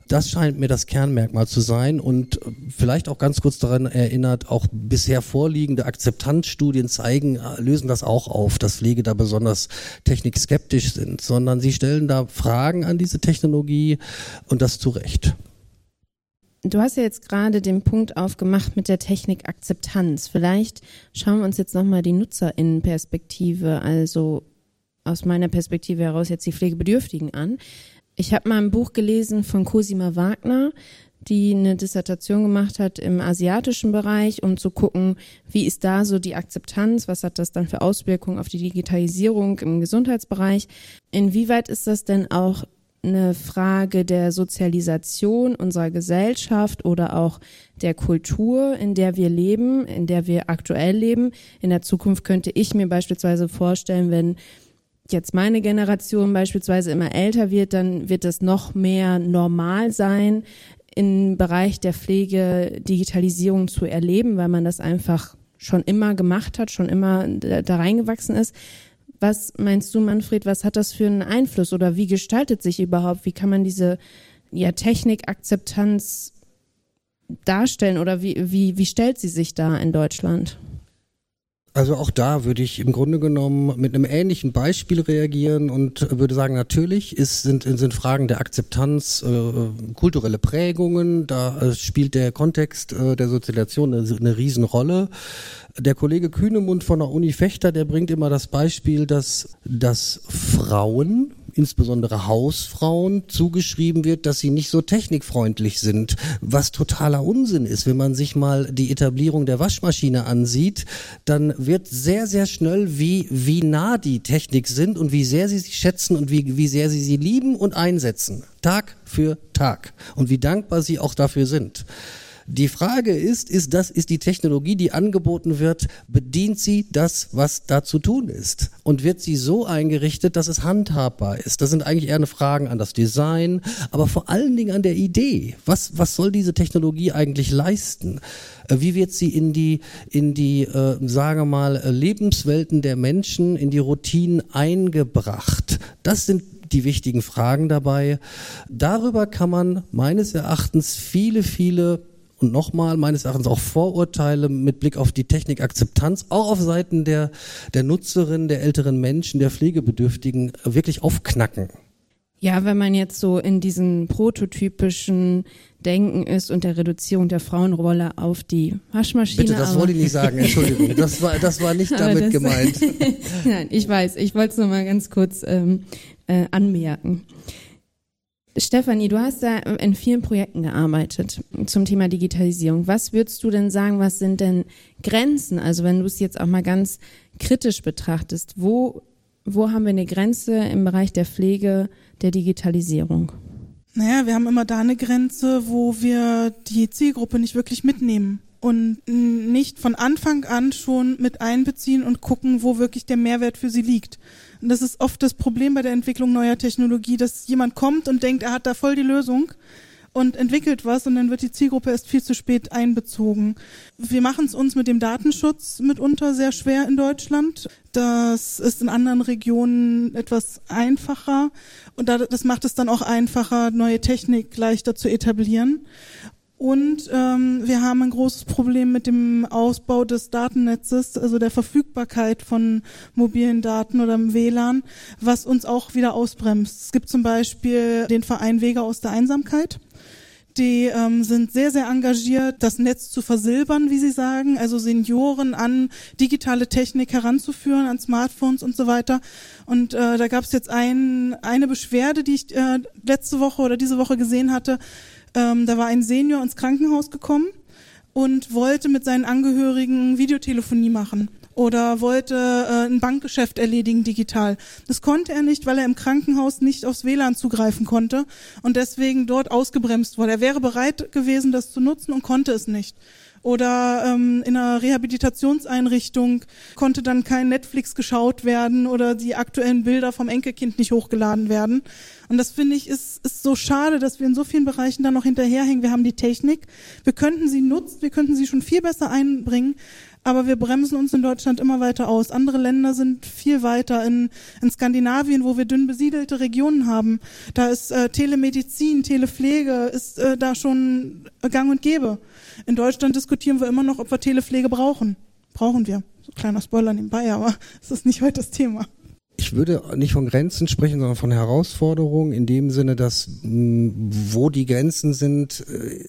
Das scheint mir das Kernmerkmal zu sein und vielleicht auch ganz kurz daran erinnert, auch bisher vorliegende Akzeptanzstudien zeigen, äh, lösen das auch auf, dass Pflege da besonders technikskeptisch sind, sondern sie stellen da Fragen an diese Technologie und das zu Recht. Du hast ja jetzt gerade den Punkt aufgemacht mit der Technikakzeptanz. Vielleicht schauen wir uns jetzt nochmal die Nutzerinnenperspektive, also aus meiner Perspektive heraus jetzt die Pflegebedürftigen an. Ich habe mal ein Buch gelesen von Cosima Wagner, die eine Dissertation gemacht hat im asiatischen Bereich, um zu gucken, wie ist da so die Akzeptanz, was hat das dann für Auswirkungen auf die Digitalisierung im Gesundheitsbereich. Inwieweit ist das denn auch eine Frage der Sozialisation unserer Gesellschaft oder auch der Kultur, in der wir leben, in der wir aktuell leben. In der Zukunft könnte ich mir beispielsweise vorstellen, wenn jetzt meine Generation beispielsweise immer älter wird, dann wird es noch mehr normal sein, im Bereich der Pflege Digitalisierung zu erleben, weil man das einfach schon immer gemacht hat, schon immer da reingewachsen ist. Was meinst du, Manfred, was hat das für einen Einfluss oder wie gestaltet sich überhaupt, wie kann man diese ja, Technikakzeptanz darstellen oder wie, wie, wie stellt sie sich da in Deutschland? Also auch da würde ich im Grunde genommen mit einem ähnlichen Beispiel reagieren und würde sagen, natürlich ist, sind, sind Fragen der Akzeptanz, äh, kulturelle Prägungen, da äh, spielt der Kontext äh, der Sozialisation eine, eine Riesenrolle. Der Kollege Kühnemund von der Uni Fechter, der bringt immer das Beispiel, dass, dass Frauen insbesondere Hausfrauen zugeschrieben wird, dass sie nicht so technikfreundlich sind, was totaler Unsinn ist. Wenn man sich mal die Etablierung der Waschmaschine ansieht, dann wird sehr, sehr schnell, wie, wie nah die Technik sind und wie sehr sie sie schätzen und wie, wie sehr sie sie lieben und einsetzen. Tag für Tag. Und wie dankbar sie auch dafür sind. Die Frage ist, ist das, ist die Technologie, die angeboten wird, bedient sie das, was da zu tun ist? Und wird sie so eingerichtet, dass es handhabbar ist? Das sind eigentlich eher eine Fragen an das Design, aber vor allen Dingen an der Idee. Was, was soll diese Technologie eigentlich leisten? Äh, wie wird sie in die, in die, äh, sage mal, äh, Lebenswelten der Menschen, in die Routinen eingebracht? Das sind die wichtigen Fragen dabei. Darüber kann man meines Erachtens viele, viele und nochmal meines Erachtens auch Vorurteile mit Blick auf die Technikakzeptanz, auch auf Seiten der, der Nutzerinnen, der älteren Menschen, der Pflegebedürftigen wirklich aufknacken. Ja, wenn man jetzt so in diesen prototypischen Denken ist und der Reduzierung der Frauenrolle auf die Waschmaschine. Bitte, das wollte ich nicht sagen, Entschuldigung. Das war, das war nicht damit gemeint. Nein, ich weiß, ich wollte es nochmal ganz kurz ähm, äh, anmerken. Stefanie, du hast da in vielen Projekten gearbeitet zum Thema Digitalisierung. Was würdest du denn sagen, was sind denn Grenzen? Also wenn du es jetzt auch mal ganz kritisch betrachtest, wo, wo haben wir eine Grenze im Bereich der Pflege, der Digitalisierung? Naja, wir haben immer da eine Grenze, wo wir die Zielgruppe nicht wirklich mitnehmen und nicht von Anfang an schon mit einbeziehen und gucken, wo wirklich der Mehrwert für sie liegt. Und das ist oft das Problem bei der Entwicklung neuer Technologie, dass jemand kommt und denkt, er hat da voll die Lösung und entwickelt was und dann wird die Zielgruppe erst viel zu spät einbezogen. Wir machen es uns mit dem Datenschutz mitunter sehr schwer in Deutschland. Das ist in anderen Regionen etwas einfacher und das macht es dann auch einfacher, neue Technik leichter zu etablieren. Und ähm, wir haben ein großes Problem mit dem Ausbau des Datennetzes, also der Verfügbarkeit von mobilen Daten oder im WLAN, was uns auch wieder ausbremst. Es gibt zum Beispiel den Verein Wege aus der Einsamkeit. Die ähm, sind sehr, sehr engagiert, das Netz zu versilbern, wie sie sagen, also Senioren an digitale Technik heranzuführen, an Smartphones und so weiter. Und äh, da gab es jetzt ein, eine Beschwerde, die ich äh, letzte Woche oder diese Woche gesehen hatte ähm, da war ein Senior ins Krankenhaus gekommen und wollte mit seinen Angehörigen Videotelefonie machen oder wollte äh, ein Bankgeschäft erledigen digital. Das konnte er nicht, weil er im Krankenhaus nicht aufs WLAN zugreifen konnte und deswegen dort ausgebremst wurde. Er wäre bereit gewesen, das zu nutzen und konnte es nicht oder ähm, in einer Rehabilitationseinrichtung konnte dann kein Netflix geschaut werden oder die aktuellen Bilder vom Enkelkind nicht hochgeladen werden. Und das finde ich ist, ist so schade, dass wir in so vielen Bereichen da noch hinterherhängen. Wir haben die Technik, wir könnten sie nutzen, wir könnten sie schon viel besser einbringen, aber wir bremsen uns in Deutschland immer weiter aus. Andere Länder sind viel weiter. In, in Skandinavien, wo wir dünn besiedelte Regionen haben, da ist äh, Telemedizin, Telepflege, ist äh, da schon gang und gäbe. In Deutschland diskutieren wir immer noch, ob wir Telepflege brauchen. Brauchen wir. So kleiner Spoiler nebenbei, aber es ist nicht heute das Thema. Ich würde nicht von Grenzen sprechen, sondern von Herausforderungen in dem Sinne, dass wo die Grenzen sind, äh,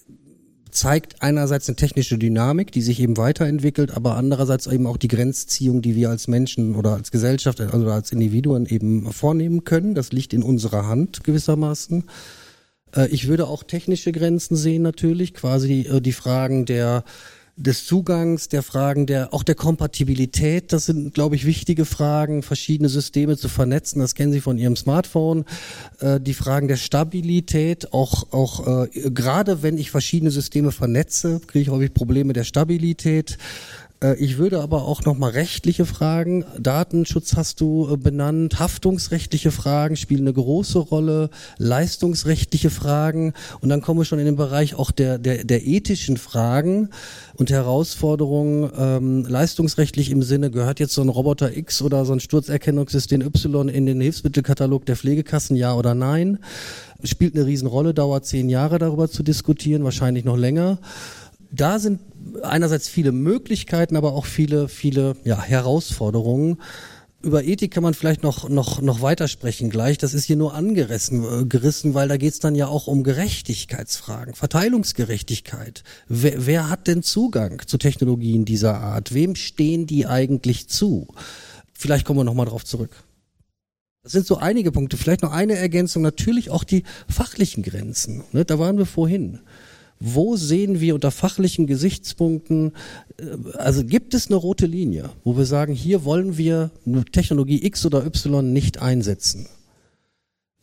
zeigt einerseits eine technische Dynamik, die sich eben weiterentwickelt, aber andererseits eben auch die Grenzziehung, die wir als Menschen oder als Gesellschaft, also als Individuen eben vornehmen können. Das liegt in unserer Hand gewissermaßen. Äh, ich würde auch technische Grenzen sehen natürlich, quasi äh, die Fragen der des Zugangs, der Fragen der, auch der Kompatibilität, das sind, glaube ich, wichtige Fragen, verschiedene Systeme zu vernetzen, das kennen Sie von Ihrem Smartphone, äh, die Fragen der Stabilität, auch, auch äh, gerade wenn ich verschiedene Systeme vernetze, kriege ich häufig Probleme der Stabilität, ich würde aber auch nochmal rechtliche Fragen, Datenschutz hast du äh, benannt, haftungsrechtliche Fragen spielen eine große Rolle, leistungsrechtliche Fragen. Und dann kommen wir schon in den Bereich auch der, der, der ethischen Fragen und Herausforderungen. Ähm, leistungsrechtlich im Sinne, gehört jetzt so ein Roboter X oder so ein Sturzerkennungssystem Y in den Hilfsmittelkatalog der Pflegekassen, ja oder nein? Spielt eine Riesenrolle, dauert zehn Jahre darüber zu diskutieren, wahrscheinlich noch länger. Da sind einerseits viele Möglichkeiten, aber auch viele, viele ja, Herausforderungen. Über Ethik kann man vielleicht noch, noch, noch weitersprechen gleich. Das ist hier nur angerissen, äh, gerissen, weil da geht es dann ja auch um Gerechtigkeitsfragen, Verteilungsgerechtigkeit. Wer, wer hat denn Zugang zu Technologien dieser Art? Wem stehen die eigentlich zu? Vielleicht kommen wir nochmal drauf zurück. Das sind so einige Punkte. Vielleicht noch eine Ergänzung. Natürlich auch die fachlichen Grenzen. Ne? Da waren wir vorhin. Wo sehen wir unter fachlichen Gesichtspunkten, äh, also gibt es eine rote Linie, wo wir sagen, hier wollen wir Technologie X oder Y nicht einsetzen?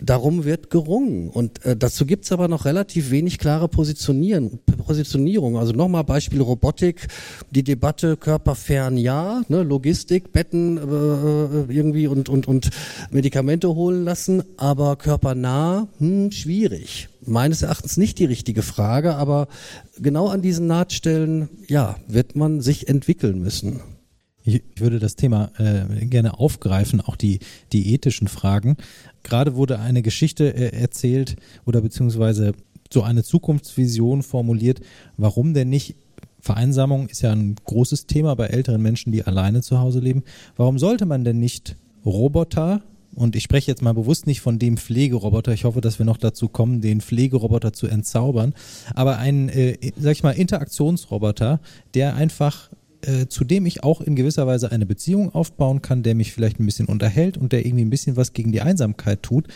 Darum wird gerungen. Und äh, dazu gibt's aber noch relativ wenig klare Positionieren, Positionierung. Also nochmal Beispiel Robotik, die Debatte körperfern ja, ne, Logistik, Betten äh, äh, irgendwie und, und, und Medikamente holen lassen, aber körpernah, hm, schwierig. Meines Erachtens nicht die richtige Frage, aber genau an diesen Nahtstellen, ja, wird man sich entwickeln müssen. Ich, würde das Thema äh, gerne aufgreifen, auch die, die ethischen Fragen gerade wurde eine Geschichte äh, erzählt oder beziehungsweise so eine Zukunftsvision formuliert, warum denn nicht Vereinsamung ist ja ein großes Thema bei älteren Menschen, die alleine zu Hause leben. Warum sollte man denn nicht Roboter, und ich spreche jetzt mal bewusst nicht von dem Pflegeroboter, ich hoffe, dass wir noch dazu kommen, den Pflegeroboter zu entzaubern, aber einen, äh, sag ich mal, Interaktionsroboter, der einfach äh, zu dem ich auch in gewisser Weise eine Beziehung aufbauen kann, der mich vielleicht ein bisschen unterhält und der irgendwie ein bisschen was gegen die Einsamkeit tut.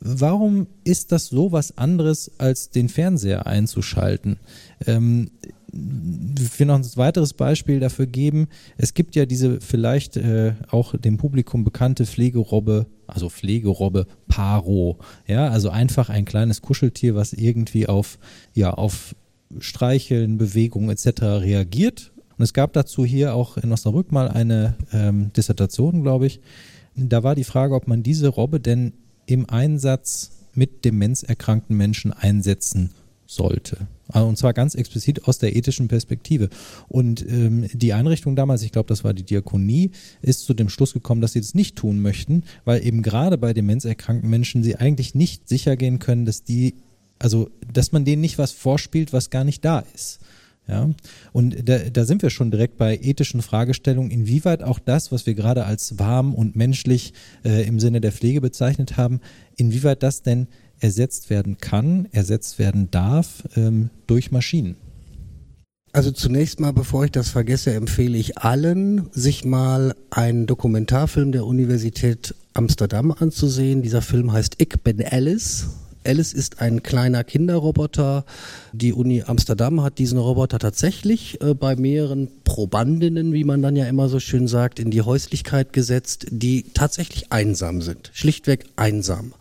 Warum ist das so was anderes, als den Fernseher einzuschalten? Ähm, ich will noch ein weiteres Beispiel dafür geben. Es gibt ja diese vielleicht äh, auch dem Publikum bekannte Pflegerobbe, also Pflegerobbe Paro. Ja, also einfach ein kleines Kuscheltier, was irgendwie auf, ja, auf Streicheln, Bewegungen etc. reagiert und es gab dazu hier auch in Osnabrück mal eine ähm, Dissertation, glaube ich. Da war die Frage, ob man diese Robbe denn im Einsatz mit demenzerkrankten Menschen einsetzen sollte. Also, und zwar ganz explizit aus der ethischen Perspektive. Und ähm, die Einrichtung damals, ich glaube, das war die Diakonie, ist zu dem Schluss gekommen, dass sie das nicht tun möchten, weil eben gerade bei demenzerkrankten Menschen sie eigentlich nicht sicher gehen können, dass die, also dass man denen nicht was vorspielt, was gar nicht da ist. Ja, und da, da sind wir schon direkt bei ethischen Fragestellungen, inwieweit auch das, was wir gerade als warm und menschlich äh, im Sinne der Pflege bezeichnet haben, inwieweit das denn ersetzt werden kann, ersetzt werden darf ähm, durch Maschinen. Also zunächst mal, bevor ich das vergesse, empfehle ich allen, sich mal einen Dokumentarfilm der Universität Amsterdam anzusehen. Dieser Film heißt Ich bin Alice Alice ist ein kleiner Kinderroboter. Die Uni Amsterdam hat diesen Roboter tatsächlich äh, bei mehreren Probandinnen, wie man dann ja immer so schön sagt, in die Häuslichkeit gesetzt, die tatsächlich einsam sind. Schlichtweg einsam.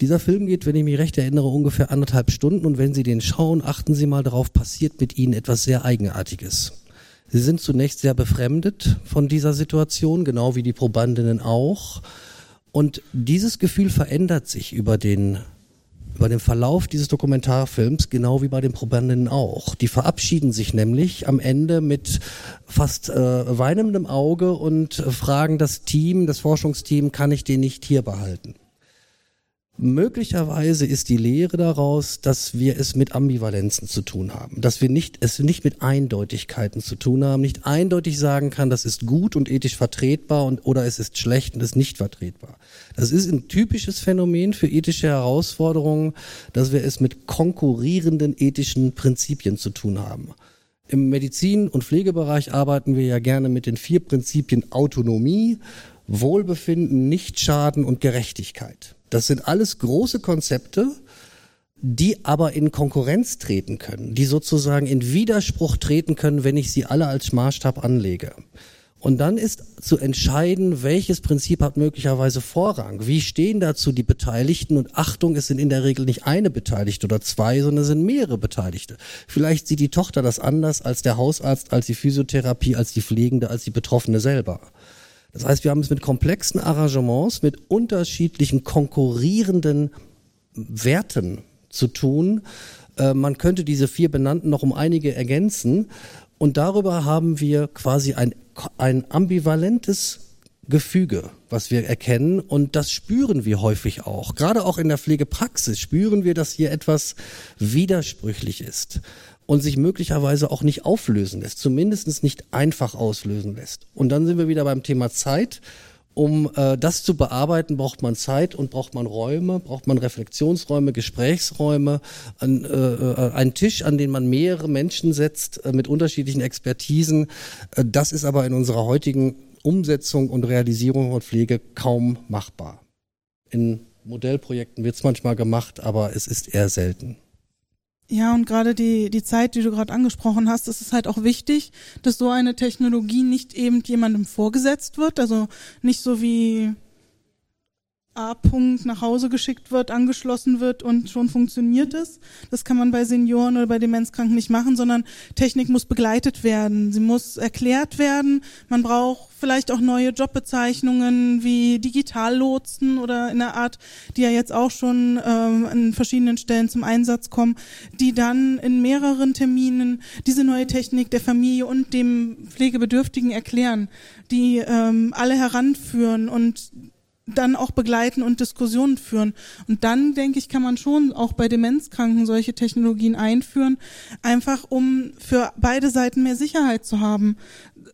Dieser Film geht, wenn ich mich recht erinnere, ungefähr anderthalb Stunden und wenn Sie den schauen, achten Sie mal darauf, passiert mit Ihnen etwas sehr Eigenartiges. Sie sind zunächst sehr befremdet von dieser Situation, genau wie die Probandinnen auch. Und dieses Gefühl verändert sich über den bei dem Verlauf dieses Dokumentarfilms, genau wie bei den Probanden auch. Die verabschieden sich nämlich am Ende mit fast äh, weinendem Auge und fragen das Team, das Forschungsteam, kann ich den nicht hier behalten? Möglicherweise ist die Lehre daraus, dass wir es mit Ambivalenzen zu tun haben, dass wir nicht, es nicht mit Eindeutigkeiten zu tun haben, nicht eindeutig sagen kann, das ist gut und ethisch vertretbar und, oder es ist schlecht und es ist nicht vertretbar. Das ist ein typisches Phänomen für ethische Herausforderungen, dass wir es mit konkurrierenden ethischen Prinzipien zu tun haben. Im Medizin- und Pflegebereich arbeiten wir ja gerne mit den vier Prinzipien Autonomie, Wohlbefinden, Nichtschaden und Gerechtigkeit. Das sind alles große Konzepte, die aber in Konkurrenz treten können, die sozusagen in Widerspruch treten können, wenn ich sie alle als Maßstab anlege. Und dann ist zu entscheiden, welches Prinzip hat möglicherweise Vorrang. Wie stehen dazu die Beteiligten? Und Achtung, es sind in der Regel nicht eine Beteiligte oder zwei, sondern es sind mehrere Beteiligte. Vielleicht sieht die Tochter das anders als der Hausarzt, als die Physiotherapie, als die Pflegende, als die Betroffene selber. Das heißt, wir haben es mit komplexen Arrangements, mit unterschiedlichen konkurrierenden Werten zu tun. Äh, man könnte diese vier benannten noch um einige ergänzen. Und darüber haben wir quasi ein, ein ambivalentes Gefüge, was wir erkennen. Und das spüren wir häufig auch. Gerade auch in der Pflegepraxis spüren wir, dass hier etwas widersprüchlich ist und sich möglicherweise auch nicht auflösen lässt, zumindest nicht einfach auslösen lässt. Und dann sind wir wieder beim Thema Zeit. Um äh, das zu bearbeiten, braucht man Zeit und braucht man Räume, braucht man Reflexionsräume, Gesprächsräume, an, äh, äh, einen Tisch, an den man mehrere Menschen setzt äh, mit unterschiedlichen Expertisen. Äh, das ist aber in unserer heutigen Umsetzung und Realisierung von Pflege kaum machbar. In Modellprojekten wird es manchmal gemacht, aber es ist eher selten. Ja, und gerade die, die Zeit, die du gerade angesprochen hast, ist es halt auch wichtig, dass so eine Technologie nicht eben jemandem vorgesetzt wird, also nicht so wie A-Punkt nach Hause geschickt wird, angeschlossen wird und schon funktioniert es. Das kann man bei Senioren oder bei Demenzkranken nicht machen, sondern Technik muss begleitet werden. Sie muss erklärt werden. Man braucht vielleicht auch neue Jobbezeichnungen wie Digitallotsen oder in der Art, die ja jetzt auch schon ähm, an verschiedenen Stellen zum Einsatz kommen, die dann in mehreren Terminen diese neue Technik der Familie und dem Pflegebedürftigen erklären, die ähm, alle heranführen und dann auch begleiten und Diskussionen führen. Und dann, denke ich, kann man schon auch bei Demenzkranken solche Technologien einführen, einfach um für beide Seiten mehr Sicherheit zu haben.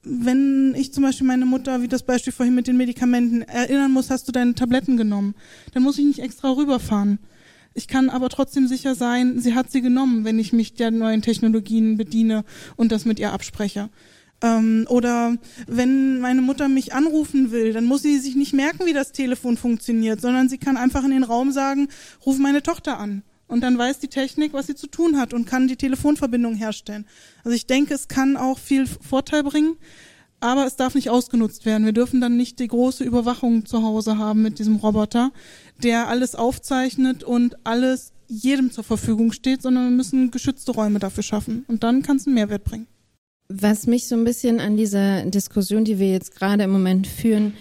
Wenn ich zum Beispiel meine Mutter, wie das Beispiel vorhin mit den Medikamenten, erinnern muss, hast du deine Tabletten genommen, dann muss ich nicht extra rüberfahren. Ich kann aber trotzdem sicher sein, sie hat sie genommen, wenn ich mich der neuen Technologien bediene und das mit ihr abspreche. Ähm, oder wenn meine Mutter mich anrufen will, dann muss sie sich nicht merken, wie das Telefon funktioniert, sondern sie kann einfach in den Raum sagen, ruf meine Tochter an. Und dann weiß die Technik, was sie zu tun hat und kann die Telefonverbindung herstellen. Also ich denke, es kann auch viel Vorteil bringen, aber es darf nicht ausgenutzt werden. Wir dürfen dann nicht die große Überwachung zu Hause haben mit diesem Roboter, der alles aufzeichnet und alles jedem zur Verfügung steht, sondern wir müssen geschützte Räume dafür schaffen. Und dann kann es einen Mehrwert bringen. Was mich so ein bisschen an dieser Diskussion, die wir jetzt gerade im Moment führen,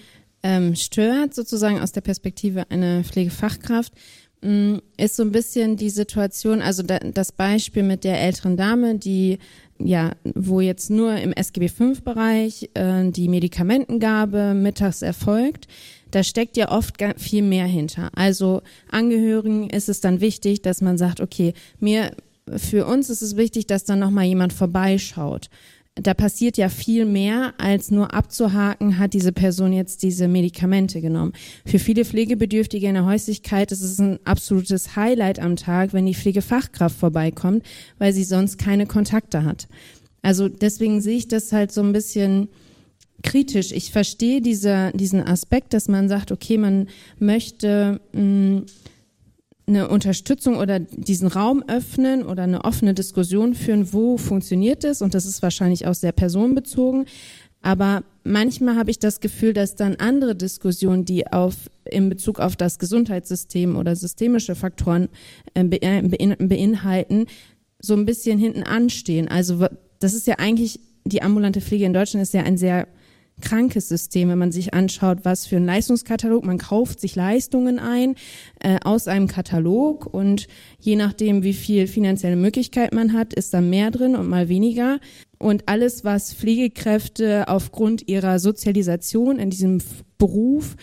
ähm, stört, sozusagen aus der Perspektive einer Pflegefachkraft, mm, ist so ein bisschen die Situation, also da, das Beispiel mit der älteren Dame, die ja, wo jetzt nur im SGB V-Bereich äh, die Medikamentengabe mittags erfolgt, da steckt ja oft viel mehr hinter. Also Angehörigen ist es dann wichtig, dass man sagt, okay, mir für uns ist es wichtig, dass dann noch mal jemand vorbeischaut da passiert ja viel mehr, als nur abzuhaken, hat diese Person jetzt diese Medikamente genommen. Für viele Pflegebedürftige in der Häuslichkeit ist es ein absolutes Highlight am Tag, wenn die Pflegefachkraft vorbeikommt, weil sie sonst keine Kontakte hat. Also deswegen sehe ich das halt so ein bisschen kritisch. Ich verstehe diese, diesen Aspekt, dass man sagt, okay, man möchte mh, mm, eine Unterstützung oder diesen Raum öffnen oder eine offene Diskussion führen, wo funktioniert es und das ist wahrscheinlich auch sehr personenbezogen. Aber manchmal habe ich das Gefühl, dass dann andere Diskussionen, die auf in Bezug auf das Gesundheitssystem oder systemische Faktoren äh, beinhalten, so ein bisschen hinten anstehen. Also das ist ja eigentlich die ambulante Pflege in Deutschland ist ja ein sehr krankes System, wenn man sich anschaut, was für ein Leistungskatalog, man kauft sich Leistungen ein äh, aus einem Katalog und je nachdem, wie viel finanzielle Möglichkeit man hat, ist da mehr drin und mal weniger. Und alles, was Pflegekräfte aufgrund ihrer Sozialisation in diesem Beruf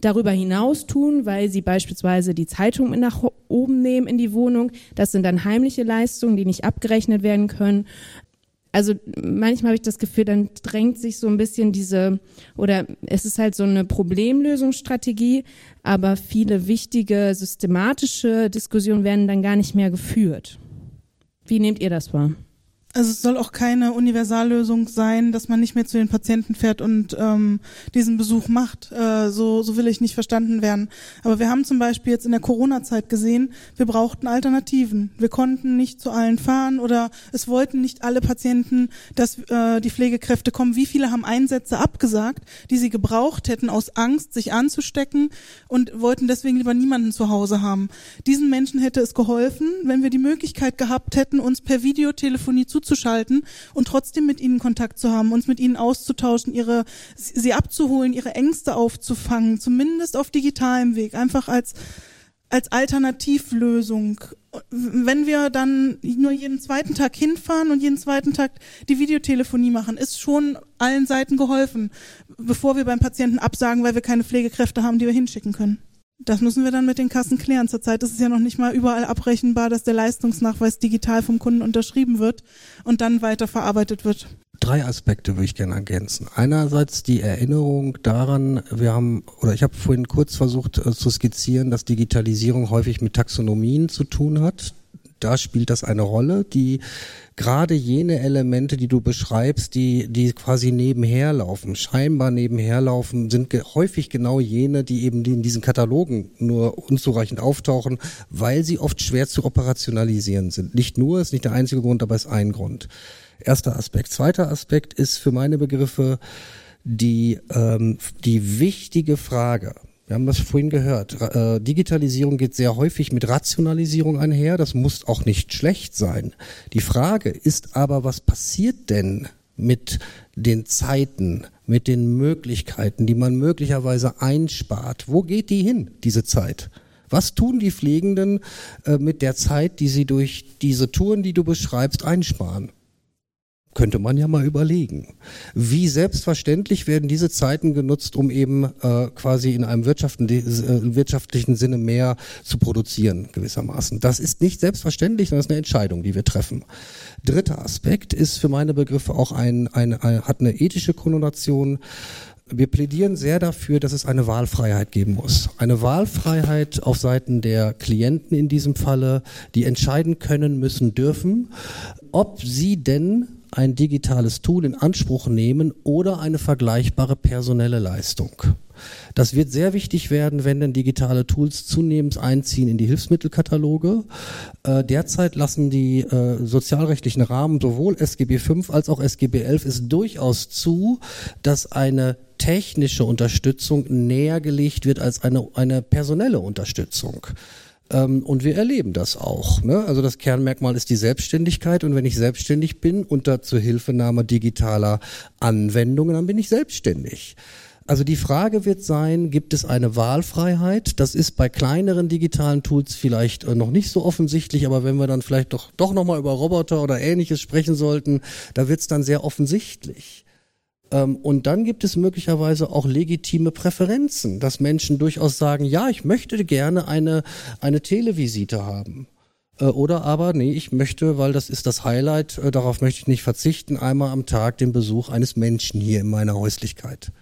darüber hinaus tun, weil sie beispielsweise die Zeitung mit nach oben nehmen in die Wohnung. Das sind dann heimliche Leistungen, die nicht abgerechnet werden können. Also manchmal habe ich das Gefühl, dann drängt sich so ein bisschen diese, oder es ist halt so eine Problemlösungsstrategie, aber viele wichtige systematische Diskussionen werden dann gar nicht mehr geführt. Wie nehmt ihr das wahr? Also es soll auch keine Universallösung sein, dass man nicht mehr zu den Patienten fährt und ähm, diesen Besuch macht. Äh, so, so will ich nicht verstanden werden. Aber wir haben zum Beispiel jetzt in der Corona-Zeit gesehen, wir brauchten Alternativen. Wir konnten nicht zu allen fahren oder es wollten nicht alle Patienten, dass äh, die Pflegekräfte kommen. Wie viele haben Einsätze abgesagt, die sie gebraucht hätten aus Angst, sich anzustecken und wollten deswegen lieber niemanden zu Hause haben. Diesen Menschen hätte es geholfen, wenn wir die Möglichkeit gehabt hätten, uns per Videotelefonie zu zuzuschalten und trotzdem mit ihnen Kontakt zu haben, uns mit ihnen auszutauschen, ihre, sie abzuholen, ihre Ängste aufzufangen, zumindest auf digitalem Weg, einfach als, als Alternativlösung. Wenn wir dann nur jeden zweiten Tag hinfahren und jeden zweiten Tag die Videotelefonie machen, ist schon allen Seiten geholfen, bevor wir beim Patienten absagen, weil wir keine Pflegekräfte haben, die wir hinschicken können. Das müssen wir dann mit den Kassen klären. Zurzeit ist es ja noch nicht mal überall abrechenbar, dass der Leistungsnachweis digital vom Kunden unterschrieben wird und dann weiter verarbeitet wird. Drei Aspekte würde ich gerne ergänzen. Einerseits die Erinnerung daran, wir haben, oder ich habe vorhin kurz versucht äh, zu skizzieren, dass Digitalisierung häufig mit Taxonomien zu tun hat da spielt das eine Rolle, die gerade jene Elemente, die du beschreibst, die, die quasi nebenher laufen, scheinbar nebenher laufen, sind ge häufig genau jene, die eben in diesen Katalogen nur unzureichend auftauchen, weil sie oft schwer zu operationalisieren sind. Nicht nur, ist nicht der einzige Grund, aber ist ein Grund. Erster Aspekt. Zweiter Aspekt ist für meine Begriffe die, ähm, die wichtige Frage, wir haben das vorhin gehört. Äh, Digitalisierung geht sehr häufig mit Rationalisierung einher. Das muss auch nicht schlecht sein. Die Frage ist aber, was passiert denn mit den Zeiten, mit den Möglichkeiten, die man möglicherweise einspart? Wo geht die hin, diese Zeit? Was tun die Pflegenden äh, mit der Zeit, die sie durch diese Touren, die du beschreibst, einsparen? Könnte man ja mal überlegen. Wie selbstverständlich werden diese Zeiten genutzt, um eben äh, quasi in einem wirtschaftlichen, äh, wirtschaftlichen Sinne mehr zu produzieren, gewissermaßen. Das ist nicht selbstverständlich, sondern ist eine Entscheidung, die wir treffen. Dritter Aspekt ist für meine Begriffe auch ein, ein, ein hat eine ethische Konnotation. Wir plädieren sehr dafür, dass es eine Wahlfreiheit geben muss. Eine Wahlfreiheit auf Seiten der Klienten in diesem Falle, die entscheiden können, müssen, dürfen, ob sie denn ein digitales Tool in Anspruch nehmen oder eine vergleichbare personelle Leistung. Das wird sehr wichtig werden, wenn denn digitale Tools zunehmend einziehen in die Hilfsmittelkataloge. Äh, derzeit lassen die äh, sozialrechtlichen Rahmen sowohl SGB V als auch SGB XI es durchaus zu, dass eine technische Unterstützung näher gelegt wird als eine, eine personelle Unterstützung. Ähm, und wir erleben das auch. Ne? Also das Kernmerkmal ist die Selbstständigkeit. Und wenn ich selbstständig bin unter Zuhilfenahme digitaler Anwendungen, dann bin ich selbstständig. Also die Frage wird sein, gibt es eine Wahlfreiheit? Das ist bei kleineren digitalen Tools vielleicht äh, noch nicht so offensichtlich, aber wenn wir dann vielleicht doch, doch nochmal über Roboter oder ähnliches sprechen sollten, da wird es dann sehr offensichtlich. Ähm, und dann gibt es möglicherweise auch legitime Präferenzen, dass Menschen durchaus sagen, ja, ich möchte gerne eine, eine Televisite haben. Äh, oder aber, nee, ich möchte, weil das ist das Highlight, äh, darauf möchte ich nicht verzichten, einmal am Tag den Besuch eines Menschen hier in meiner Häuslichkeit.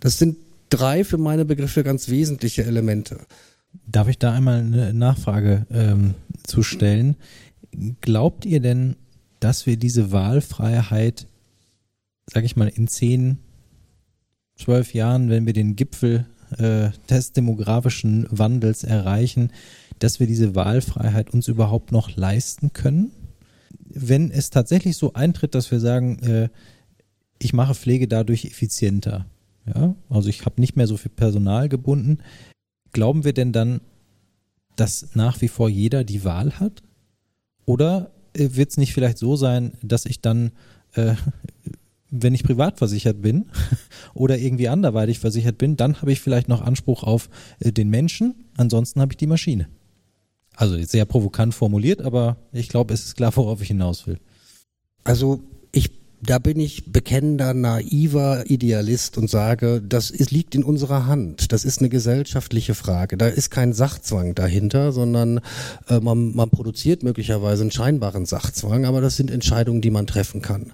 Das sind drei für meine Begriffe ganz wesentliche Elemente. Darf ich da einmal eine Nachfrage ähm, zu stellen? Glaubt ihr denn, dass wir diese Wahlfreiheit sag ich mal, in zehn, zwölf Jahren, wenn wir den Gipfel äh, des demografischen Wandels erreichen, dass wir diese Wahlfreiheit uns überhaupt noch leisten können? Wenn es tatsächlich so eintritt, dass wir sagen, äh, ich mache Pflege dadurch effizienter, ja, also ich habe nicht mehr so viel Personal gebunden, glauben wir denn dann, dass nach wie vor jeder die Wahl hat? Oder äh, wird es nicht vielleicht so sein, dass ich dann äh, wenn ich privat versichert bin oder irgendwie anderweitig versichert bin, dann habe ich vielleicht noch Anspruch auf äh, den Menschen, ansonsten habe ich die Maschine. Also sehr provokant formuliert, aber ich glaube, es ist klar, worauf ich hinaus will. Also ich da bin ich bekennender, naiver Idealist und sage, das ist, liegt in unserer Hand. Das ist eine gesellschaftliche Frage. Da ist kein Sachzwang dahinter, sondern äh, man, man produziert möglicherweise einen scheinbaren Sachzwang, aber das sind Entscheidungen, die man treffen kann.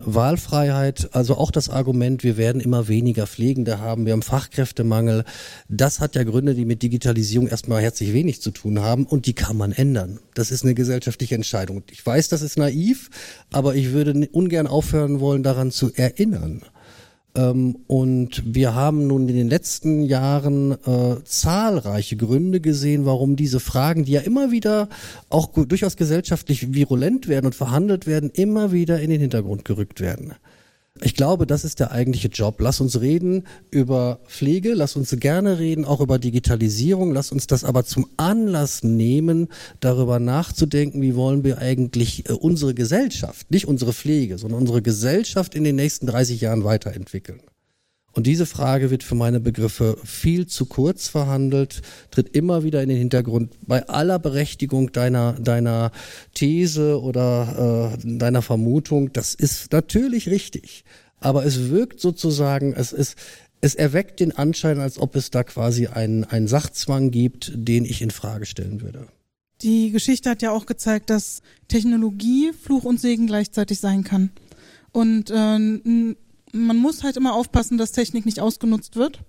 Wahlfreiheit, also auch das Argument, wir werden immer weniger Pflegende haben, wir haben Fachkräftemangel, das hat ja Gründe, die mit Digitalisierung erstmal herzlich wenig zu tun haben und die kann man ändern. Das ist eine gesellschaftliche Entscheidung. Ich weiß, das ist naiv, aber ich würde ungern aufhören wollen, daran zu erinnern. Ähm, und wir haben nun in den letzten Jahren äh, zahlreiche Gründe gesehen, warum diese Fragen, die ja immer wieder auch durchaus gesellschaftlich virulent werden und verhandelt werden, immer wieder in den Hintergrund gerückt werden. Ich glaube, das ist der eigentliche Job. Lass uns reden über Pflege, lass uns gerne reden auch über Digitalisierung, lass uns das aber zum Anlass nehmen, darüber nachzudenken, wie wollen wir eigentlich äh, unsere Gesellschaft, nicht unsere Pflege, sondern unsere Gesellschaft in den nächsten 30 Jahren weiterentwickeln. Und diese Frage wird für meine Begriffe viel zu kurz verhandelt, tritt immer wieder in den Hintergrund. Bei aller Berechtigung deiner, deiner These oder äh, deiner Vermutung, das ist natürlich richtig. Aber es wirkt sozusagen, es ist, es erweckt den Anschein, als ob es da quasi einen, einen Sachzwang gibt, den ich in Frage stellen würde. Die Geschichte hat ja auch gezeigt, dass Technologie Fluch und Segen gleichzeitig sein kann. Und äh, man muss halt immer aufpassen, dass Technik nicht ausgenutzt wird,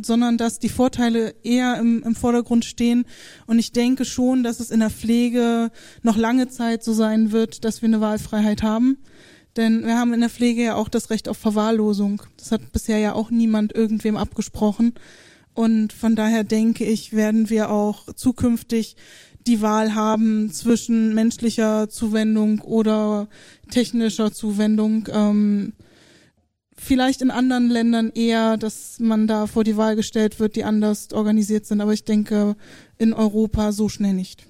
sondern dass die Vorteile eher im, im Vordergrund stehen. Und ich denke schon, dass es in der Pflege noch lange Zeit so sein wird, dass wir eine Wahlfreiheit haben. Denn wir haben in der Pflege ja auch das Recht auf Verwahrlosung. Das hat bisher ja auch niemand irgendwem abgesprochen. Und von daher denke ich, werden wir auch zukünftig die Wahl haben zwischen menschlicher Zuwendung oder technischer Zuwendung. Ähm, vielleicht in anderen Ländern eher, dass man da vor die Wahl gestellt wird, die anders organisiert sind. Aber ich denke, in Europa so schnell nicht.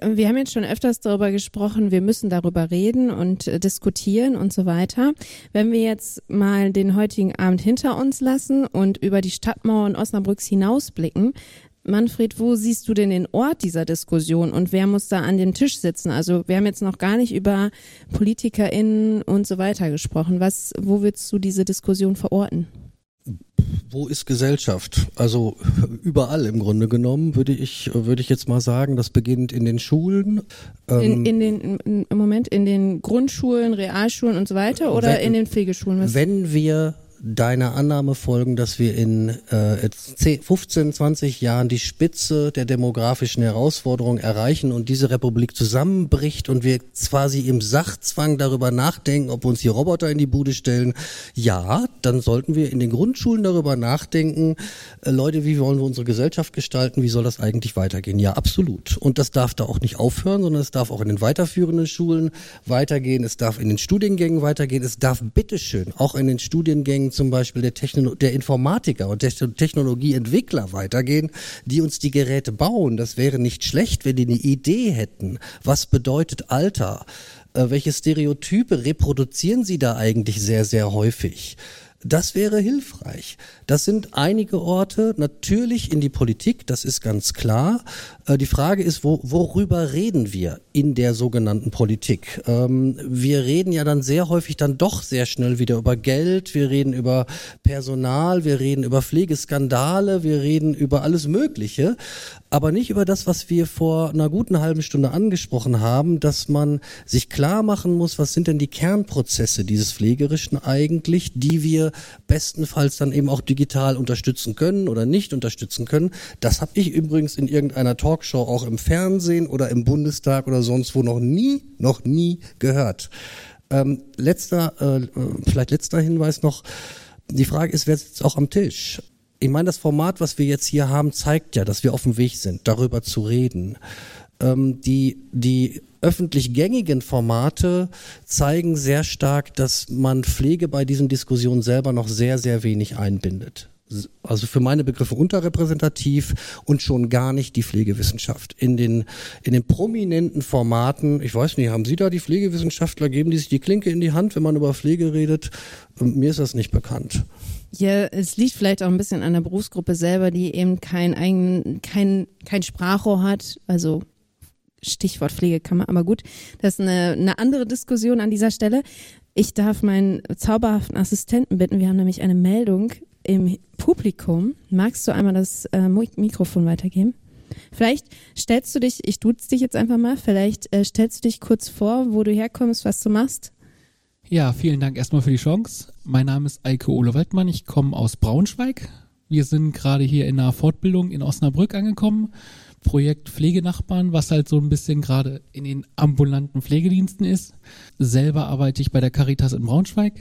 Wir haben jetzt schon öfters darüber gesprochen, wir müssen darüber reden und diskutieren und so weiter. Wenn wir jetzt mal den heutigen Abend hinter uns lassen und über die Stadtmauern Osnabrücks hinausblicken, Manfred, wo siehst du denn den Ort dieser Diskussion und wer muss da an dem Tisch sitzen? Also wir haben jetzt noch gar nicht über PolitikerInnen und so weiter gesprochen. Was, wo würdest du diese Diskussion verorten? Wo ist Gesellschaft? Also überall im Grunde genommen würde ich würde ich jetzt mal sagen, das beginnt in den Schulen. Ähm, in, in den im Moment in den Grundschulen, Realschulen und so weiter oder wenn, in den Pflegeschulen? Was? Wenn wir deiner Annahme folgen, dass wir in äh, 10, 15, 20 Jahren die Spitze der demografischen Herausforderung erreichen und diese Republik zusammenbricht und wir quasi im Sachzwang darüber nachdenken, ob wir uns die Roboter in die Bude stellen, ja, dann sollten wir in den Grundschulen darüber nachdenken, äh, Leute, wie wollen wir unsere Gesellschaft gestalten, wie soll das eigentlich weitergehen? Ja, absolut. Und das darf da auch nicht aufhören, sondern es darf auch in den weiterführenden Schulen weitergehen, es darf in den Studiengängen weitergehen, es darf bitteschön auch in den Studiengängen zum Beispiel der, Techno der Informatiker und der Technologieentwickler weitergehen, die uns die Geräte bauen. Das wäre nicht schlecht, wenn die eine Idee hätten. Was bedeutet Alter? Äh, welche Stereotype reproduzieren sie da eigentlich sehr, sehr häufig? Das wäre hilfreich. Das sind einige Orte, natürlich in die Politik, das ist ganz klar. Äh, die Frage ist, wo, worüber reden wir in der sogenannten Politik? Ähm, wir reden ja dann sehr häufig dann doch sehr schnell wieder über Geld, wir reden über Personal, wir reden über Pflegeskandale, wir reden über alles Mögliche, aber nicht über das, was wir vor einer guten halben Stunde angesprochen haben, dass man sich klar machen muss, was sind denn die Kernprozesse dieses Pflegerischen eigentlich, die wir bestenfalls dann eben auch digital unterstützen können oder nicht unterstützen können. Das habe ich übrigens in irgendeiner Talkshow auch im Fernsehen oder im Bundestag oder sonst wo noch nie, noch nie gehört. Ähm, letzter, äh, vielleicht letzter Hinweis noch. Die Frage ist, wer sitzt auch am Tisch? Ich meine, das Format, was wir jetzt hier haben, zeigt ja, dass wir auf dem Weg sind, darüber zu reden. Ähm, die, die öffentlich gängigen Formate zeigen sehr stark, dass man Pflege bei diesen Diskussionen selber noch sehr, sehr wenig einbindet also für meine Begriffe unterrepräsentativ und schon gar nicht die Pflegewissenschaft. In den, in den prominenten Formaten, ich weiß nicht, haben Sie da die Pflegewissenschaftler, geben die sich die Klinke in die Hand, wenn man über Pflege redet? Mir ist das nicht bekannt. Ja, es liegt vielleicht auch ein bisschen an der Berufsgruppe selber, die eben kein eigen, kein, kein Sprachrohr hat. Also Stichwort Pflegekammer, aber gut, das ist eine, eine andere Diskussion an dieser Stelle. Ich darf meinen zauberhaften Assistenten bitten, wir haben nämlich eine Meldung im Publikum. Magst du einmal das äh, Mikrofon weitergeben? Vielleicht stellst du dich, ich duze dich jetzt einfach mal, vielleicht äh, stellst du dich kurz vor, wo du herkommst, was du machst. Ja, vielen Dank erstmal für die Chance. Mein Name ist Eike Ole Waldmann, ich komme aus Braunschweig. Wir sind gerade hier in einer Fortbildung in Osnabrück angekommen. Projekt Pflegenachbarn, was halt so ein bisschen gerade in den ambulanten Pflegediensten ist. Selber arbeite ich bei der Caritas in Braunschweig.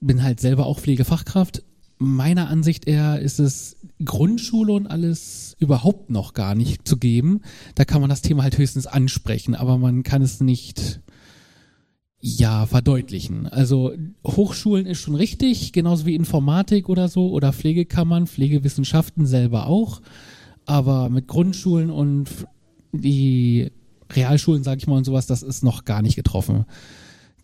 Bin halt selber auch Pflegefachkraft. Meiner Ansicht eher ist es Grundschule und alles überhaupt noch gar nicht zu geben. Da kann man das Thema halt höchstens ansprechen, aber man kann es nicht ja, verdeutlichen. Also Hochschulen ist schon richtig, genauso wie Informatik oder so oder Pflegekammern, Pflegewissenschaften selber auch. Aber mit Grundschulen und die Realschulen, sag ich mal, und sowas, das ist noch gar nicht getroffen.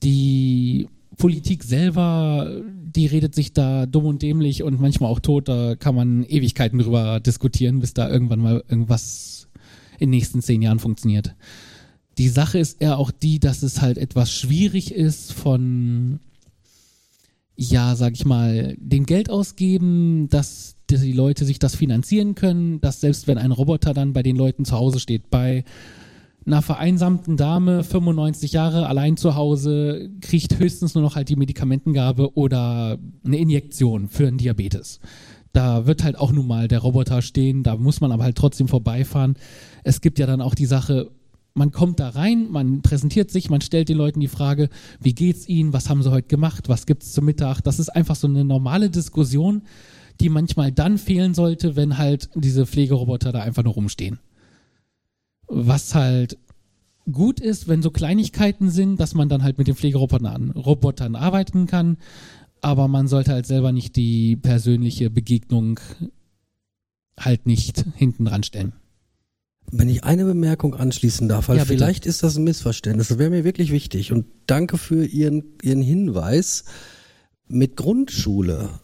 Die Politik selber, die redet sich da dumm und dämlich und manchmal auch tot, da kann man Ewigkeiten drüber diskutieren, bis da irgendwann mal irgendwas in den nächsten zehn Jahren funktioniert. Die Sache ist eher auch die, dass es halt etwas schwierig ist von, ja, sag ich mal, dem Geld ausgeben, dass die Leute sich das finanzieren können, dass selbst wenn ein Roboter dann bei den Leuten zu Hause steht, bei einer vereinsamten Dame, 95 Jahre, allein zu Hause, kriegt höchstens nur noch halt die Medikamentengabe oder eine Injektion für einen Diabetes. Da wird halt auch nun mal der Roboter stehen, da muss man aber halt trotzdem vorbeifahren. Es gibt ja dann auch die Sache, man kommt da rein, man präsentiert sich, man stellt den Leuten die Frage, wie geht's ihnen, was haben sie heute gemacht, was gibt's zum Mittag. Das ist einfach so eine normale Diskussion, die manchmal dann fehlen sollte, wenn halt diese Pflegeroboter da einfach nur rumstehen. Was halt gut ist, wenn so Kleinigkeiten sind, dass man dann halt mit den Pflegerobotern Robotern arbeiten kann, aber man sollte halt selber nicht die persönliche Begegnung halt nicht hinten dran stellen. Wenn ich eine Bemerkung anschließen darf, weil ja, vielleicht ist das ein Missverständnis, das wäre mir wirklich wichtig und danke für Ihren, Ihren Hinweis. Mit Grundschule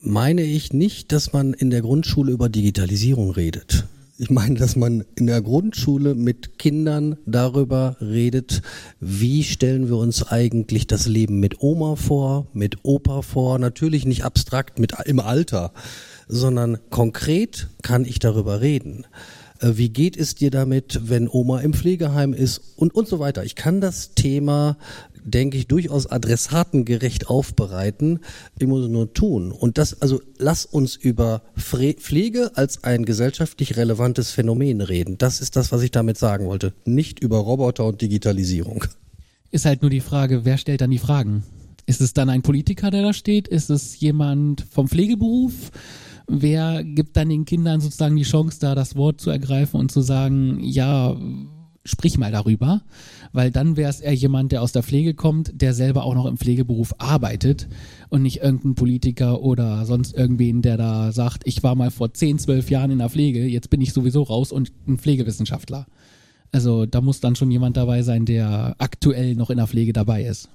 meine ich nicht, dass man in der Grundschule über Digitalisierung redet. Ich meine, dass man in der Grundschule mit Kindern darüber redet, wie stellen wir uns eigentlich das Leben mit Oma vor, mit Opa vor, natürlich nicht abstrakt mit im Alter, sondern konkret kann ich darüber reden. Äh, wie geht es dir damit, wenn Oma im Pflegeheim ist und, und so weiter. Ich kann das Thema denke ich, durchaus adressatengerecht aufbereiten. Ich muss nur tun. Und das, also lass uns über Pflege als ein gesellschaftlich relevantes Phänomen reden. Das ist das, was ich damit sagen wollte. Nicht über Roboter und Digitalisierung. Ist halt nur die Frage, wer stellt dann die Fragen? Ist es dann ein Politiker, der da steht? Ist es jemand vom Pflegeberuf? Wer gibt dann den Kindern sozusagen die Chance, da das Wort zu ergreifen und zu sagen, ja, sprich mal darüber, weil dann wäre es eher jemand, der aus der Pflege kommt, der selber auch noch im Pflegeberuf arbeitet und nicht irgendein Politiker oder sonst irgendwen, der da sagt, ich war mal vor 10, 12 Jahren in der Pflege, jetzt bin ich sowieso raus und ein Pflegewissenschaftler. Also da muss dann schon jemand dabei sein, der aktuell noch in der Pflege dabei ist.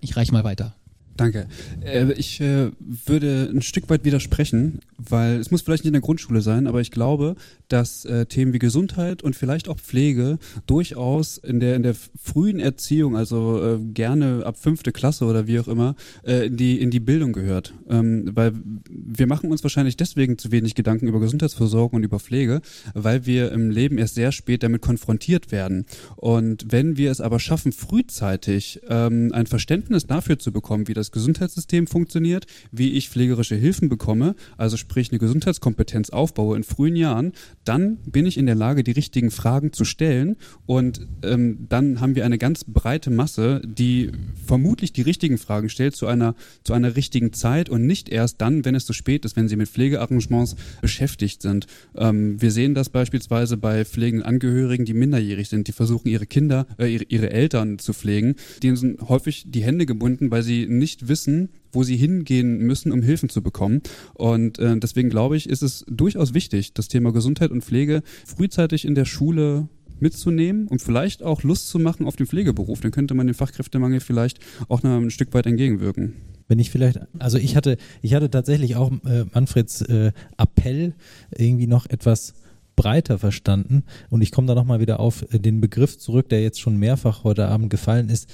Ich reich mal weiter. Danke. Äh, ich äh, würde ein Stück weit widersprechen, weil es muss vielleicht nicht in der Grundschule sein, aber ich glaube, dass äh, Themen wie Gesundheit und vielleicht auch Pflege durchaus in der in der frühen Erziehung, also gerne ab fünfte Klasse oder wie auch immer, in die in die Bildung gehört, ähm, weil wir machen uns wahrscheinlich deswegen zu wenig Gedanken über Gesundheitsversorgung und über Pflege, weil wir im Leben erst sehr spät damit konfrontiert werden. Und wenn wir es aber schaffen, frühzeitig ähm, ein Verständnis dafür zu bekommen, wie das Gesundheitssystem funktioniert, wie ich pflegerische Hilfen bekomme, also sprich eine Gesundheitskompetenz aufbaue in frühen Jahren, dann bin ich in der Lage, die richtigen Fragen zu stellen und ähm, dann haben wir eine ganz breite Masse, die vermutlich die richtigen Fragen stellt zu einer, zu einer richtigen Zeit und nicht erst dann, wenn es zu spät ist, wenn sie mit Pflegearrangements beschäftigt sind. Ähm, wir sehen das beispielsweise bei pflegenden Angehörigen, die minderjährig sind, die versuchen ihre Kinder, äh, ihre, ihre Eltern zu pflegen. Denen sind häufig die Hände gebunden, weil sie nicht wissen, wo sie hingehen müssen, um Hilfen zu bekommen. Und äh, deswegen glaube ich, ist es durchaus wichtig, das Thema Gesundheit und Pflege frühzeitig in der Schule mitzunehmen und vielleicht auch Lust zu machen auf den Pflegeberuf. Dann könnte man dem Fachkräftemangel vielleicht auch noch ein Stück weit entgegenwirken. Wenn ich vielleicht, also ich hatte, ich hatte tatsächlich auch äh, Manfreds äh, Appell irgendwie noch etwas breiter verstanden. Und ich komme da nochmal wieder auf äh, den Begriff zurück, der jetzt schon mehrfach heute Abend gefallen ist,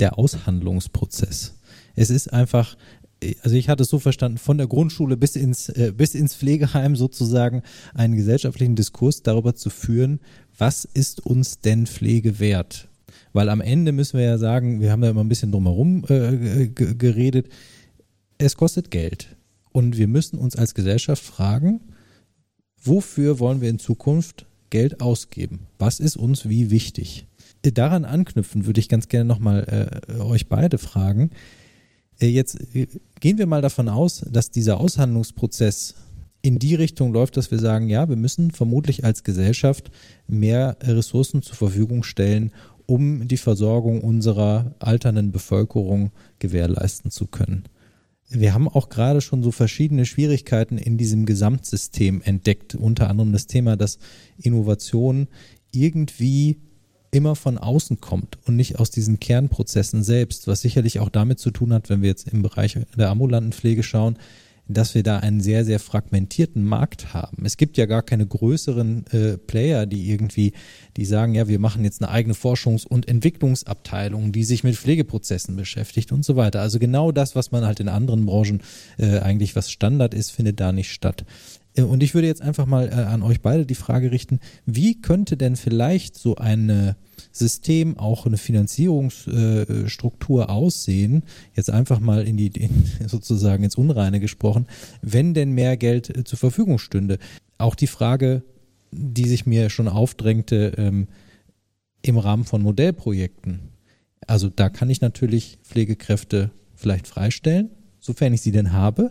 der Aushandlungsprozess. Es ist einfach, äh, also ich hatte es so verstanden, von der Grundschule bis ins, äh, bis ins Pflegeheim sozusagen einen gesellschaftlichen Diskurs darüber zu führen, was ist uns denn Pflege wert? Weil am Ende müssen wir ja sagen, wir haben da immer ein bisschen drumherum äh, geredet, es kostet Geld. Und wir müssen uns als Gesellschaft fragen, wofür wollen wir in Zukunft Geld ausgeben? Was ist uns wie wichtig? Daran anknüpfen würde ich ganz gerne nochmal äh, euch beide fragen. Äh, jetzt äh, gehen wir mal davon aus, dass dieser Aushandlungsprozess in die Richtung läuft, dass wir sagen, ja, wir müssen vermutlich als Gesellschaft mehr Ressourcen zur Verfügung stellen, um die Versorgung unserer alternden Bevölkerung gewährleisten zu können. Wir haben auch gerade schon so verschiedene Schwierigkeiten in diesem Gesamtsystem entdeckt, unter anderem das Thema, dass Innovation irgendwie immer von außen kommt und nicht aus diesen Kernprozessen selbst, was sicherlich auch damit zu tun hat, wenn wir jetzt im Bereich der ambulanten Pflege schauen, dass wir da einen sehr, sehr fragmentierten Markt haben. Es gibt ja gar keine größeren äh, Player, die irgendwie, die sagen, ja, wir machen jetzt eine eigene Forschungs- und Entwicklungsabteilung, die sich mit Pflegeprozessen beschäftigt und so weiter. Also genau das, was man halt in anderen Branchen äh, eigentlich was Standard ist, findet da nicht statt. Äh, und ich würde jetzt einfach mal äh, an euch beide die Frage richten, wie könnte denn vielleicht so ein System, auch eine Finanzierungsstruktur äh, aussehen, jetzt einfach mal in die, in, sozusagen ins Unreine gesprochen, wenn denn mehr Geld zur Verfügung stünde? Auch die Frage, die sich mir schon aufdrängte, ähm, im Rahmen von Modellprojekten. Also da kann ich natürlich Pflegekräfte vielleicht freistellen, sofern ich sie denn habe.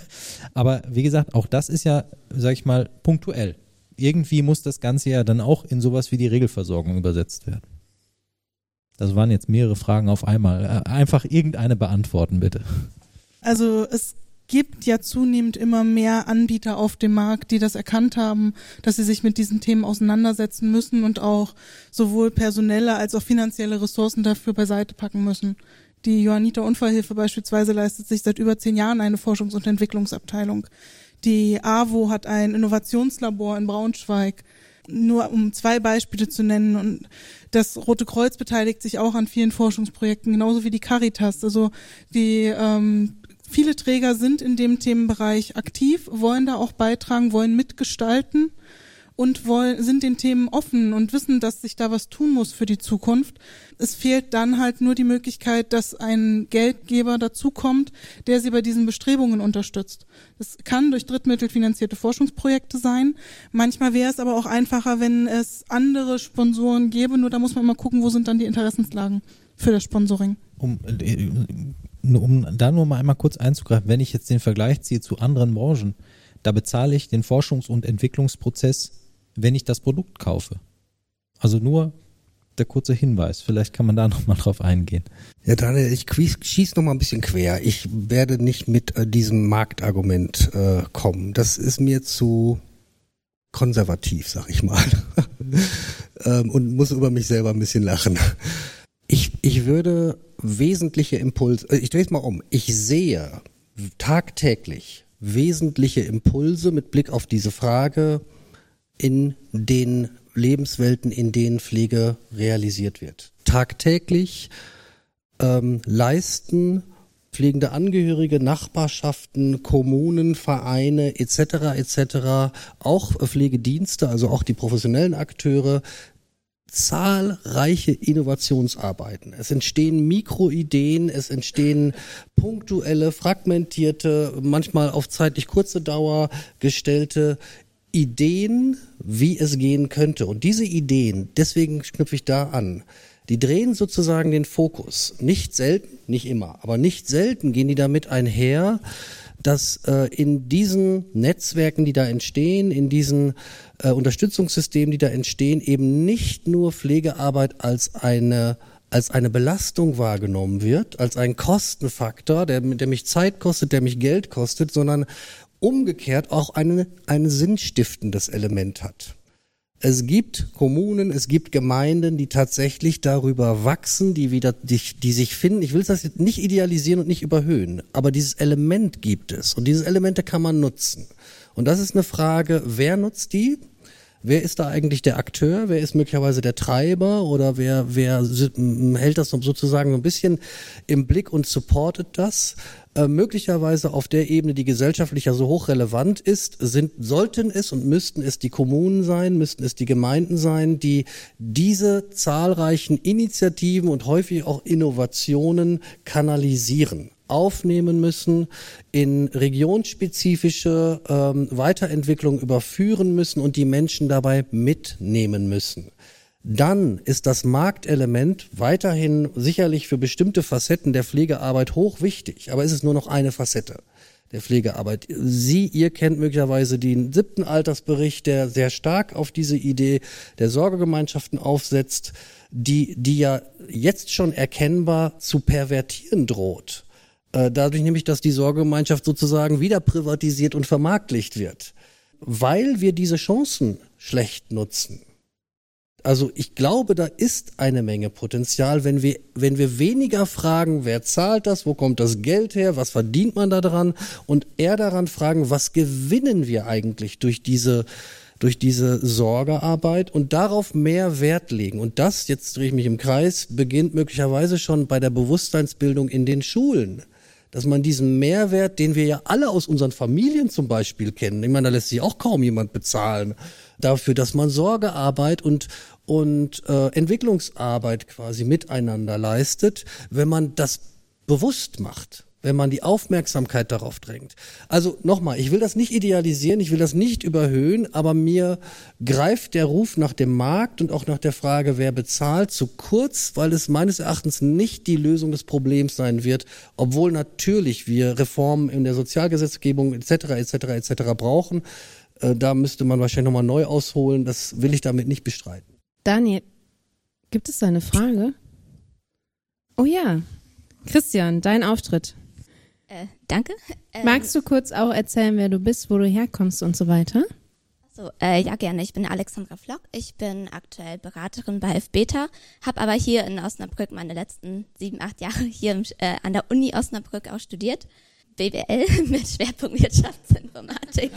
Aber wie gesagt, auch das ist ja, sag ich mal, punktuell. Irgendwie muss das Ganze ja dann auch in sowas wie die Regelversorgung übersetzt werden. Das waren jetzt mehrere Fragen auf einmal. Äh, einfach irgendeine beantworten, bitte. Also es gibt ja zunehmend immer mehr Anbieter auf dem Markt, die das erkannt haben, dass sie sich mit diesen Themen auseinandersetzen müssen und auch sowohl personelle als auch finanzielle Ressourcen dafür beiseite packen müssen. Die Johanniter Unfallhilfe beispielsweise leistet sich seit über zehn Jahren eine Forschungs- und Entwicklungsabteilung. Die AWO hat ein Innovationslabor in Braunschweig. Nur um zwei Beispiele zu nennen. Und das Rote Kreuz beteiligt sich auch an vielen Forschungsprojekten, genauso wie die Caritas. Also die ähm, viele Träger sind in dem Themenbereich aktiv, wollen da auch beitragen, wollen mitgestalten und wollen, sind den Themen offen und wissen, dass sich da was tun muss für die Zukunft. Es fehlt dann halt nur die Möglichkeit, dass ein Geldgeber dazukommt, der sie bei diesen Bestrebungen unterstützt. Das kann durch Drittmittel finanzierte Forschungsprojekte sein. Manchmal wäre es aber auch einfacher, wenn es andere Sponsoren gäbe. Nur da muss man mal gucken, wo sind dann die Interessenslagen für das Sponsoring. Um, äh, um da nur mal einmal kurz einzugreifen, wenn ich jetzt den Vergleich ziehe zu anderen Branchen, da bezahle ich den Forschungs- und Entwicklungsprozess wenn ich das Produkt kaufe. Also nur der kurze Hinweis. Vielleicht kann man da nochmal drauf eingehen. Ja, Daniel, ich schieße nochmal ein bisschen quer. Ich werde nicht mit äh, diesem Marktargument äh, kommen. Das ist mir zu konservativ, sag ich mal. ähm, und muss über mich selber ein bisschen lachen. Ich, ich würde wesentliche Impulse, äh, ich drehe es mal um. Ich sehe tagtäglich wesentliche Impulse mit Blick auf diese Frage, in den Lebenswelten, in denen Pflege realisiert wird. Tagtäglich ähm, leisten pflegende Angehörige, Nachbarschaften, Kommunen, Vereine etc. etc. auch Pflegedienste, also auch die professionellen Akteure zahlreiche Innovationsarbeiten. Es entstehen Mikroideen, es entstehen punktuelle, fragmentierte, manchmal auf zeitlich kurze Dauer gestellte Ideen, wie es gehen könnte. Und diese Ideen, deswegen knüpfe ich da an, die drehen sozusagen den Fokus. Nicht selten, nicht immer, aber nicht selten gehen die damit einher, dass äh, in diesen Netzwerken, die da entstehen, in diesen äh, Unterstützungssystemen, die da entstehen, eben nicht nur Pflegearbeit als eine als eine Belastung wahrgenommen wird, als ein Kostenfaktor, der, der mich Zeit kostet, der mich Geld kostet, sondern umgekehrt auch eine, ein sinnstiftendes Element hat. Es gibt Kommunen, es gibt Gemeinden, die tatsächlich darüber wachsen, die wieder, die, die sich finden. Ich will das jetzt nicht idealisieren und nicht überhöhen, aber dieses Element gibt es und diese Elemente kann man nutzen. Und das ist eine Frage, wer nutzt die? Wer ist da eigentlich der Akteur? Wer ist möglicherweise der Treiber? Oder wer, wer hält das sozusagen so ein bisschen im Blick und supportet das? Äh, möglicherweise auf der Ebene, die gesellschaftlich ja so hochrelevant ist, sind, sollten es und müssten es die Kommunen sein, müssten es die Gemeinden sein, die diese zahlreichen Initiativen und häufig auch Innovationen kanalisieren aufnehmen müssen, in regionsspezifische ähm, Weiterentwicklung überführen müssen und die Menschen dabei mitnehmen müssen dann ist das Marktelement weiterhin sicherlich für bestimmte Facetten der Pflegearbeit hoch wichtig, aber es ist nur noch eine Facette der Pflegearbeit. Sie, ihr kennt möglicherweise den siebten Altersbericht, der sehr stark auf diese Idee der Sorgegemeinschaften aufsetzt, die, die ja jetzt schon erkennbar zu pervertieren droht. Äh, dadurch nämlich, dass die Sorgegemeinschaft sozusagen wieder privatisiert und vermarktlicht wird. Weil wir diese Chancen schlecht nutzen also ich glaube, da ist eine Menge Potenzial, wenn wir, wenn wir weniger fragen, wer zahlt das, wo kommt das Geld her, was verdient man da dran und eher daran fragen, was gewinnen wir eigentlich durch diese, durch diese Sorgearbeit und darauf mehr Wert legen. Und das, jetzt drehe ich mich im Kreis, beginnt möglicherweise schon bei der Bewusstseinsbildung in den Schulen dass man diesen Mehrwert, den wir ja alle aus unseren Familien zum Beispiel kennen, ich meine, da lässt sich auch kaum jemand bezahlen, dafür, dass man Sorgearbeit und und äh, Entwicklungsarbeit quasi miteinander leistet, wenn man das bewusst macht, wenn man die Aufmerksamkeit darauf drängt. Also nochmal, ich will das nicht idealisieren, ich will das nicht überhöhen, aber mir greift der Ruf nach dem Markt und auch nach der Frage, wer bezahlt, zu kurz, weil es meines Erachtens nicht die Lösung des Problems sein wird, obwohl natürlich wir Reformen in der Sozialgesetzgebung etc. etc. etc. brauchen. Äh, da müsste man wahrscheinlich nochmal neu ausholen. Das will ich damit nicht bestreiten. Daniel, gibt es da eine Frage? Oh ja. Christian, dein Auftritt. Äh, danke. Ähm, Magst du kurz auch erzählen, wer du bist, wo du herkommst und so weiter? So, äh, ja gerne. Ich bin Alexandra Flock. Ich bin aktuell Beraterin bei FBeta, habe aber hier in Osnabrück meine letzten sieben, acht Jahre hier im, äh, an der Uni Osnabrück auch studiert. BWL mit Schwerpunkt Wirtschaftsinformatik.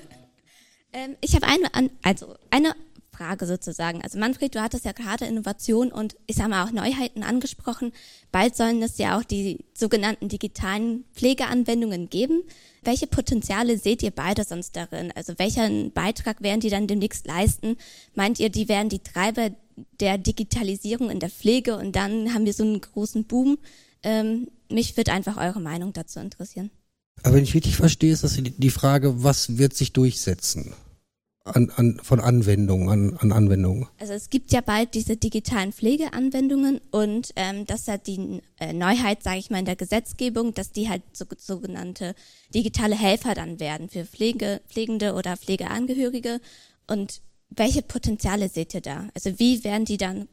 ähm, ich habe eine, also eine Frage sozusagen. Also Manfred, du hattest ja gerade Innovation und ich sage mal auch Neuheiten angesprochen. Bald sollen es ja auch die sogenannten digitalen Pflegeanwendungen geben. Welche Potenziale seht ihr beide sonst darin? Also welchen Beitrag werden die dann demnächst leisten? Meint ihr, die werden die Treiber der Digitalisierung in der Pflege und dann haben wir so einen großen Boom? Ähm, mich würde einfach eure Meinung dazu interessieren. Aber wenn ich richtig verstehe, ist das die Frage, was wird sich durchsetzen? An, an, von Anwendungen, an, an Anwendungen? Also es gibt ja bald diese digitalen Pflegeanwendungen und ähm, das ist halt die äh, Neuheit, sage ich mal, in der Gesetzgebung, dass die halt so, sogenannte digitale Helfer dann werden für Pflege, Pflegende oder Pflegeangehörige. Und welche Potenziale seht ihr da? Also wie werden die dann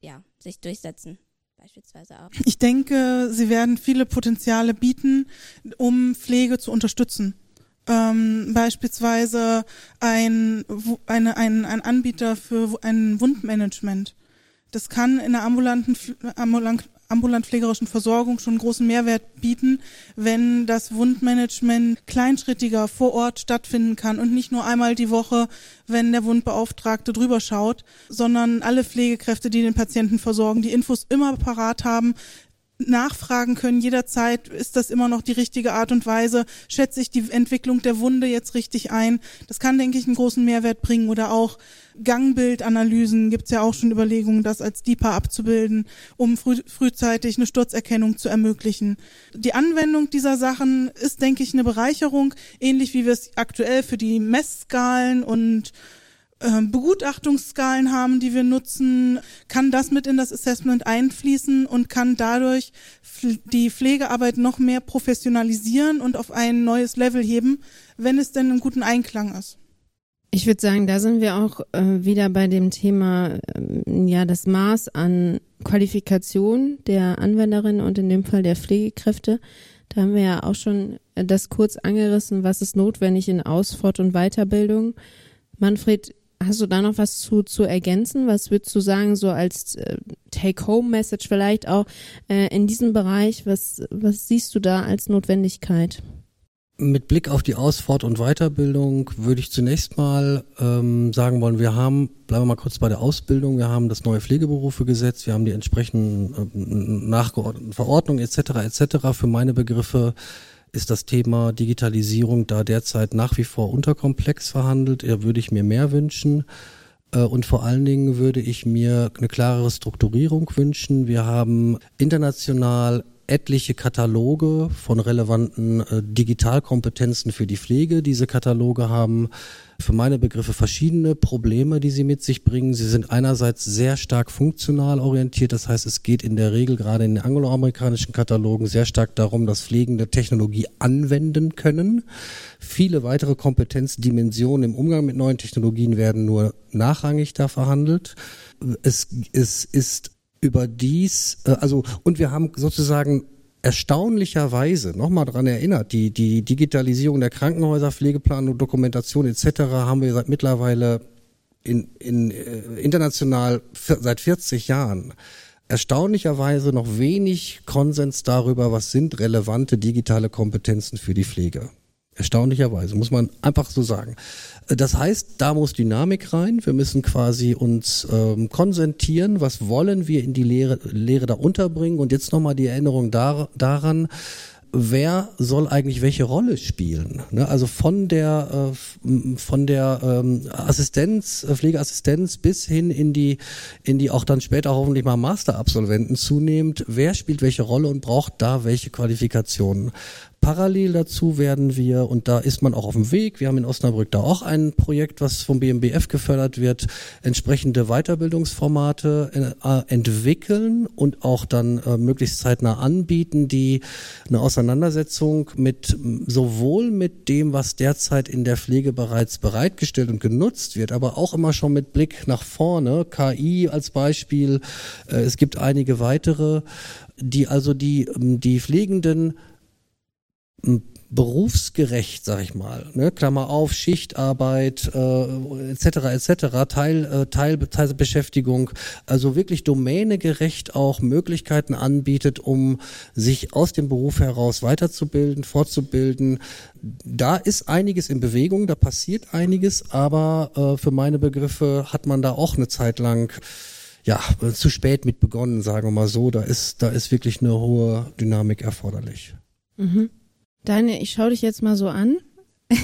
ja, sich durchsetzen? Beispielsweise auch. Ich denke, sie werden viele Potenziale bieten, um Pflege zu unterstützen ähm, beispielsweise ein, eine, ein, ein Anbieter für ein Wundmanagement. Das kann in der ambulanten, ambulant, ambulant pflegerischen Versorgung schon großen Mehrwert bieten, wenn das Wundmanagement kleinschrittiger vor Ort stattfinden kann und nicht nur einmal die Woche, wenn der Wundbeauftragte drüber schaut, sondern alle Pflegekräfte, die den Patienten versorgen, die Infos immer parat haben, nachfragen können jederzeit, ist das immer noch die richtige Art und Weise, schätze ich die Entwicklung der Wunde jetzt richtig ein. Das kann, denke ich, einen großen Mehrwert bringen oder auch Gangbildanalysen gibt es ja auch schon Überlegungen, das als DIPA abzubilden, um früh, frühzeitig eine Sturzerkennung zu ermöglichen. Die Anwendung dieser Sachen ist, denke ich, eine Bereicherung, ähnlich wie wir es aktuell für die Messskalen und Begutachtungsskalen haben, die wir nutzen, kann das mit in das Assessment einfließen und kann dadurch die Pflegearbeit noch mehr professionalisieren und auf ein neues Level heben, wenn es denn im guten Einklang ist. Ich würde sagen, da sind wir auch äh, wieder bei dem Thema, ähm, ja, das Maß an Qualifikation der Anwenderin und in dem Fall der Pflegekräfte. Da haben wir ja auch schon das kurz angerissen, was ist notwendig in Aus-, Fort- und Weiterbildung. Manfred, hast du da noch was zu, zu ergänzen? Was würdest du sagen, so als äh, Take-Home-Message vielleicht auch äh, in diesem Bereich? Was, was siehst du da als Notwendigkeit? Mit Blick auf die Aus-, Fort- und Weiterbildung würde ich zunächst mal ähm, sagen wollen, wir haben, bleiben wir mal kurz bei der Ausbildung, wir haben das neue Pflegeberufegesetz, wir haben die entsprechenden äh, nachgeordneten Verordnungen etc. etc. Für meine Begriffe ist das Thema Digitalisierung da derzeit nach wie vor unterkomplex verhandelt. Da würde ich mir mehr wünschen. Äh, und vor allen Dingen würde ich mir eine klarere Strukturierung wünschen. Wir haben international etliche Kataloge von relevanten äh, Digitalkompetenzen für die Pflege. Diese Kataloge haben für meine Begriffe verschiedene Probleme, die sie mit sich bringen. Sie sind einerseits sehr stark funktional orientiert, das heißt, es geht in der Regel gerade in den angloamerikanischen Katalogen sehr stark darum, dass Pflegende Technologie anwenden können. Viele weitere Kompetenzdimensionen im Umgang mit neuen Technologien werden nur nachrangig da verhandelt. Es, es ist überdies, äh, also und wir haben sozusagen erstaunlicherweise nochmal dran erinnert, die, die Digitalisierung der Krankenhäuser, Pflegeplanung, Dokumentation etc. haben wir seit mittlerweile in, in, äh, international seit 40 Jahren. Erstaunlicherweise noch wenig Konsens darüber, was sind relevante digitale Kompetenzen für die Pflege. Erstaunlicherweise, muss man einfach so sagen. Das heißt, da muss Dynamik rein. Wir müssen quasi uns ähm, konsentieren, was wollen wir in die Lehre, Lehre da unterbringen. Und jetzt nochmal die Erinnerung dar, daran, wer soll eigentlich welche Rolle spielen? Ne? Also von der äh, von der ähm, Assistenz, äh, Pflegeassistenz bis hin in die in die auch dann später hoffentlich mal Masterabsolventen zunehmend. Wer spielt welche Rolle und braucht da welche Qualifikationen? Parallel dazu werden wir, und da ist man auch auf dem Weg, wir haben in Osnabrück da auch ein Projekt, was vom BMBF gefördert wird, entsprechende Weiterbildungsformate äh, entwickeln und auch dann äh, möglichst zeitnah anbieten, die eine Auseinandersetzung mit sowohl mit dem, was derzeit in der Pflege bereits bereitgestellt und genutzt wird, aber auch immer schon mit Blick nach vorne, KI als Beispiel, äh, es gibt einige weitere, die also die, die Pflegenden berufsgerecht, sag ich mal, ne? Klammer auf, Schichtarbeit äh, etc. etc. Teil, äh, Teil, Teilbeschäftigung, also wirklich domänegerecht auch Möglichkeiten anbietet, um sich aus dem Beruf heraus weiterzubilden, fortzubilden. Da ist einiges in Bewegung, da passiert einiges, aber äh, für meine Begriffe hat man da auch eine Zeit lang ja, zu spät mit begonnen, sagen wir mal so. Da ist, da ist wirklich eine hohe Dynamik erforderlich. Mhm. Deine, ich schaue dich jetzt mal so an.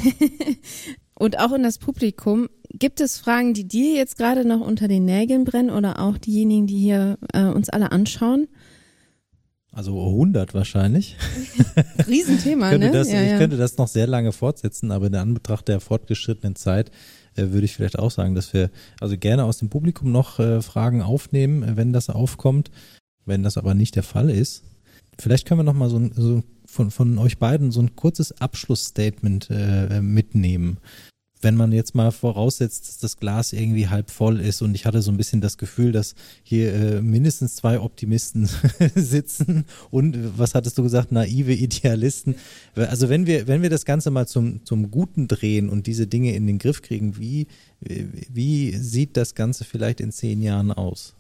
Und auch in das Publikum. Gibt es Fragen, die dir jetzt gerade noch unter den Nägeln brennen oder auch diejenigen, die hier äh, uns alle anschauen? Also 100 wahrscheinlich. Riesenthema, könnte ne? Das, ja, ich ja. könnte das noch sehr lange fortsetzen, aber in Anbetracht der fortgeschrittenen Zeit äh, würde ich vielleicht auch sagen, dass wir also gerne aus dem Publikum noch äh, Fragen aufnehmen, äh, wenn das aufkommt. Wenn das aber nicht der Fall ist, vielleicht können wir noch mal so, so von, von euch beiden so ein kurzes Abschlussstatement äh, mitnehmen. Wenn man jetzt mal voraussetzt, dass das Glas irgendwie halb voll ist und ich hatte so ein bisschen das Gefühl, dass hier äh, mindestens zwei Optimisten sitzen und was hattest du gesagt, naive Idealisten. Also wenn wir, wenn wir das Ganze mal zum, zum Guten drehen und diese Dinge in den Griff kriegen, wie, wie sieht das Ganze vielleicht in zehn Jahren aus?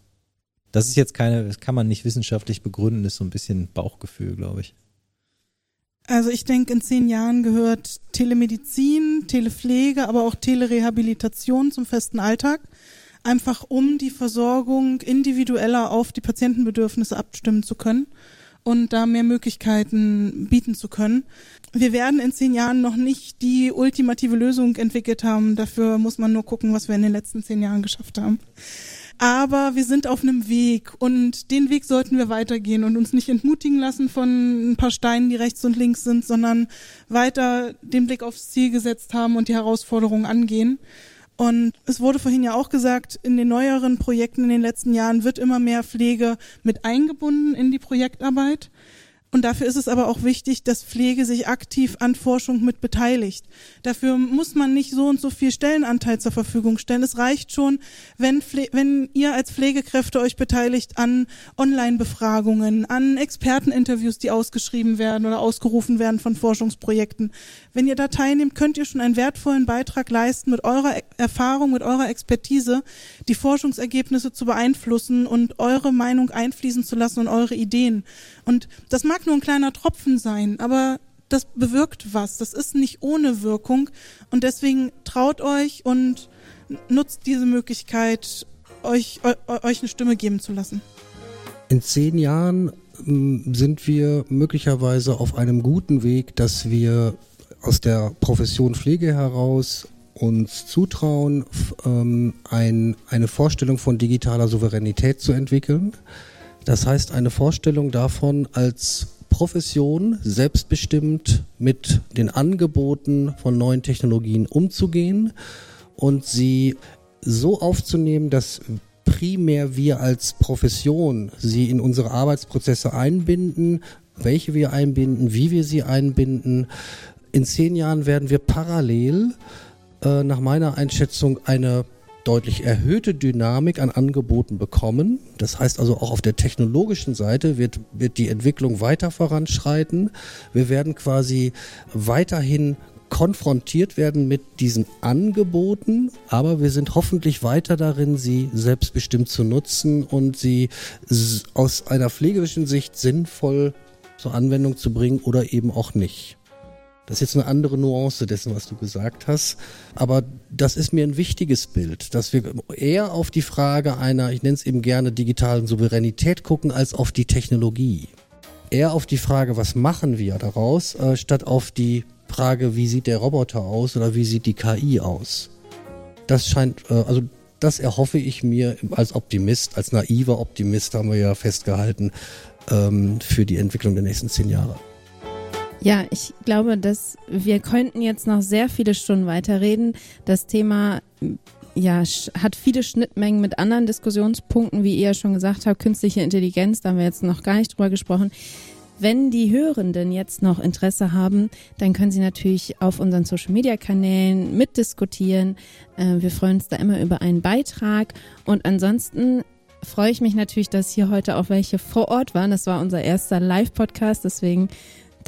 Das ist jetzt keine, das kann man nicht wissenschaftlich begründen, ist so ein bisschen Bauchgefühl, glaube ich. Also ich denke, in zehn Jahren gehört Telemedizin, Telepflege, aber auch Telerehabilitation zum festen Alltag. Einfach um die Versorgung individueller auf die Patientenbedürfnisse abstimmen zu können und da mehr Möglichkeiten bieten zu können. Wir werden in zehn Jahren noch nicht die ultimative Lösung entwickelt haben. Dafür muss man nur gucken, was wir in den letzten zehn Jahren geschafft haben. Aber wir sind auf einem Weg und den Weg sollten wir weitergehen und uns nicht entmutigen lassen von ein paar Steinen, die rechts und links sind, sondern weiter den Blick aufs Ziel gesetzt haben und die Herausforderungen angehen. Und es wurde vorhin ja auch gesagt, in den neueren Projekten in den letzten Jahren wird immer mehr Pflege mit eingebunden in die Projektarbeit. Und dafür ist es aber auch wichtig, dass Pflege sich aktiv an Forschung mit beteiligt. Dafür muss man nicht so und so viel Stellenanteil zur Verfügung stellen. Es reicht schon, wenn, Pfle wenn ihr als Pflegekräfte euch beteiligt an Online-Befragungen, an Experteninterviews, die ausgeschrieben werden oder ausgerufen werden von Forschungsprojekten. Wenn ihr da teilnehmt, könnt ihr schon einen wertvollen Beitrag leisten, mit eurer Erfahrung, mit eurer Expertise die Forschungsergebnisse zu beeinflussen und eure Meinung einfließen zu lassen und eure Ideen. Und das mag nur ein kleiner Tropfen sein, aber das bewirkt was. Das ist nicht ohne Wirkung. Und deswegen traut euch und nutzt diese Möglichkeit, euch, euch eine Stimme geben zu lassen. In zehn Jahren ähm, sind wir möglicherweise auf einem guten Weg, dass wir aus der Profession Pflege heraus uns zutrauen, ähm, ein, eine Vorstellung von digitaler Souveränität zu entwickeln. Das heißt, eine Vorstellung davon, als Profession selbstbestimmt mit den Angeboten von neuen Technologien umzugehen und sie so aufzunehmen, dass primär wir als Profession sie in unsere Arbeitsprozesse einbinden, welche wir einbinden, wie wir sie einbinden. In zehn Jahren werden wir parallel äh, nach meiner Einschätzung eine deutlich erhöhte Dynamik an Angeboten bekommen. Das heißt also auch auf der technologischen Seite wird, wird die Entwicklung weiter voranschreiten. Wir werden quasi weiterhin konfrontiert werden mit diesen Angeboten, aber wir sind hoffentlich weiter darin, sie selbstbestimmt zu nutzen und sie aus einer pflegerischen Sicht sinnvoll zur Anwendung zu bringen oder eben auch nicht. Das ist jetzt eine andere Nuance dessen, was du gesagt hast. Aber das ist mir ein wichtiges Bild, dass wir eher auf die Frage einer, ich nenne es eben gerne digitalen Souveränität gucken, als auf die Technologie. Eher auf die Frage, was machen wir daraus, äh, statt auf die Frage, wie sieht der Roboter aus oder wie sieht die KI aus. Das scheint, äh, also das erhoffe ich mir als Optimist, als naiver Optimist haben wir ja festgehalten, ähm, für die Entwicklung der nächsten zehn Jahre. Ja, ich glaube, dass wir könnten jetzt noch sehr viele Stunden weiterreden. Das Thema ja, hat viele Schnittmengen mit anderen Diskussionspunkten, wie ihr schon gesagt habt, künstliche Intelligenz, da haben wir jetzt noch gar nicht drüber gesprochen. Wenn die Hörenden jetzt noch Interesse haben, dann können sie natürlich auf unseren Social Media Kanälen mitdiskutieren. Äh, wir freuen uns da immer über einen Beitrag. Und ansonsten freue ich mich natürlich, dass hier heute auch welche vor Ort waren. Das war unser erster Live-Podcast, deswegen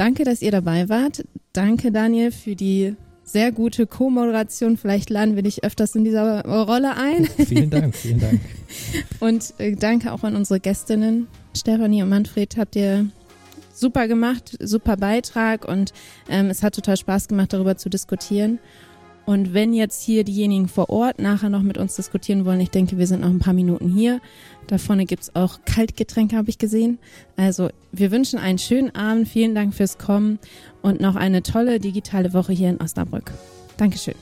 Danke, dass ihr dabei wart. Danke, Daniel, für die sehr gute Co-Moderation. Vielleicht laden wir dich öfters in dieser Rolle ein. Vielen Dank, vielen Dank. Und äh, danke auch an unsere Gästinnen. Stefanie und Manfred habt ihr super gemacht, super Beitrag und ähm, es hat total Spaß gemacht, darüber zu diskutieren. Und wenn jetzt hier diejenigen vor Ort nachher noch mit uns diskutieren wollen, ich denke, wir sind noch ein paar Minuten hier. Da vorne gibt's auch Kaltgetränke, habe ich gesehen. Also wir wünschen einen schönen Abend, vielen Dank fürs Kommen und noch eine tolle digitale Woche hier in Osnabrück. Dankeschön.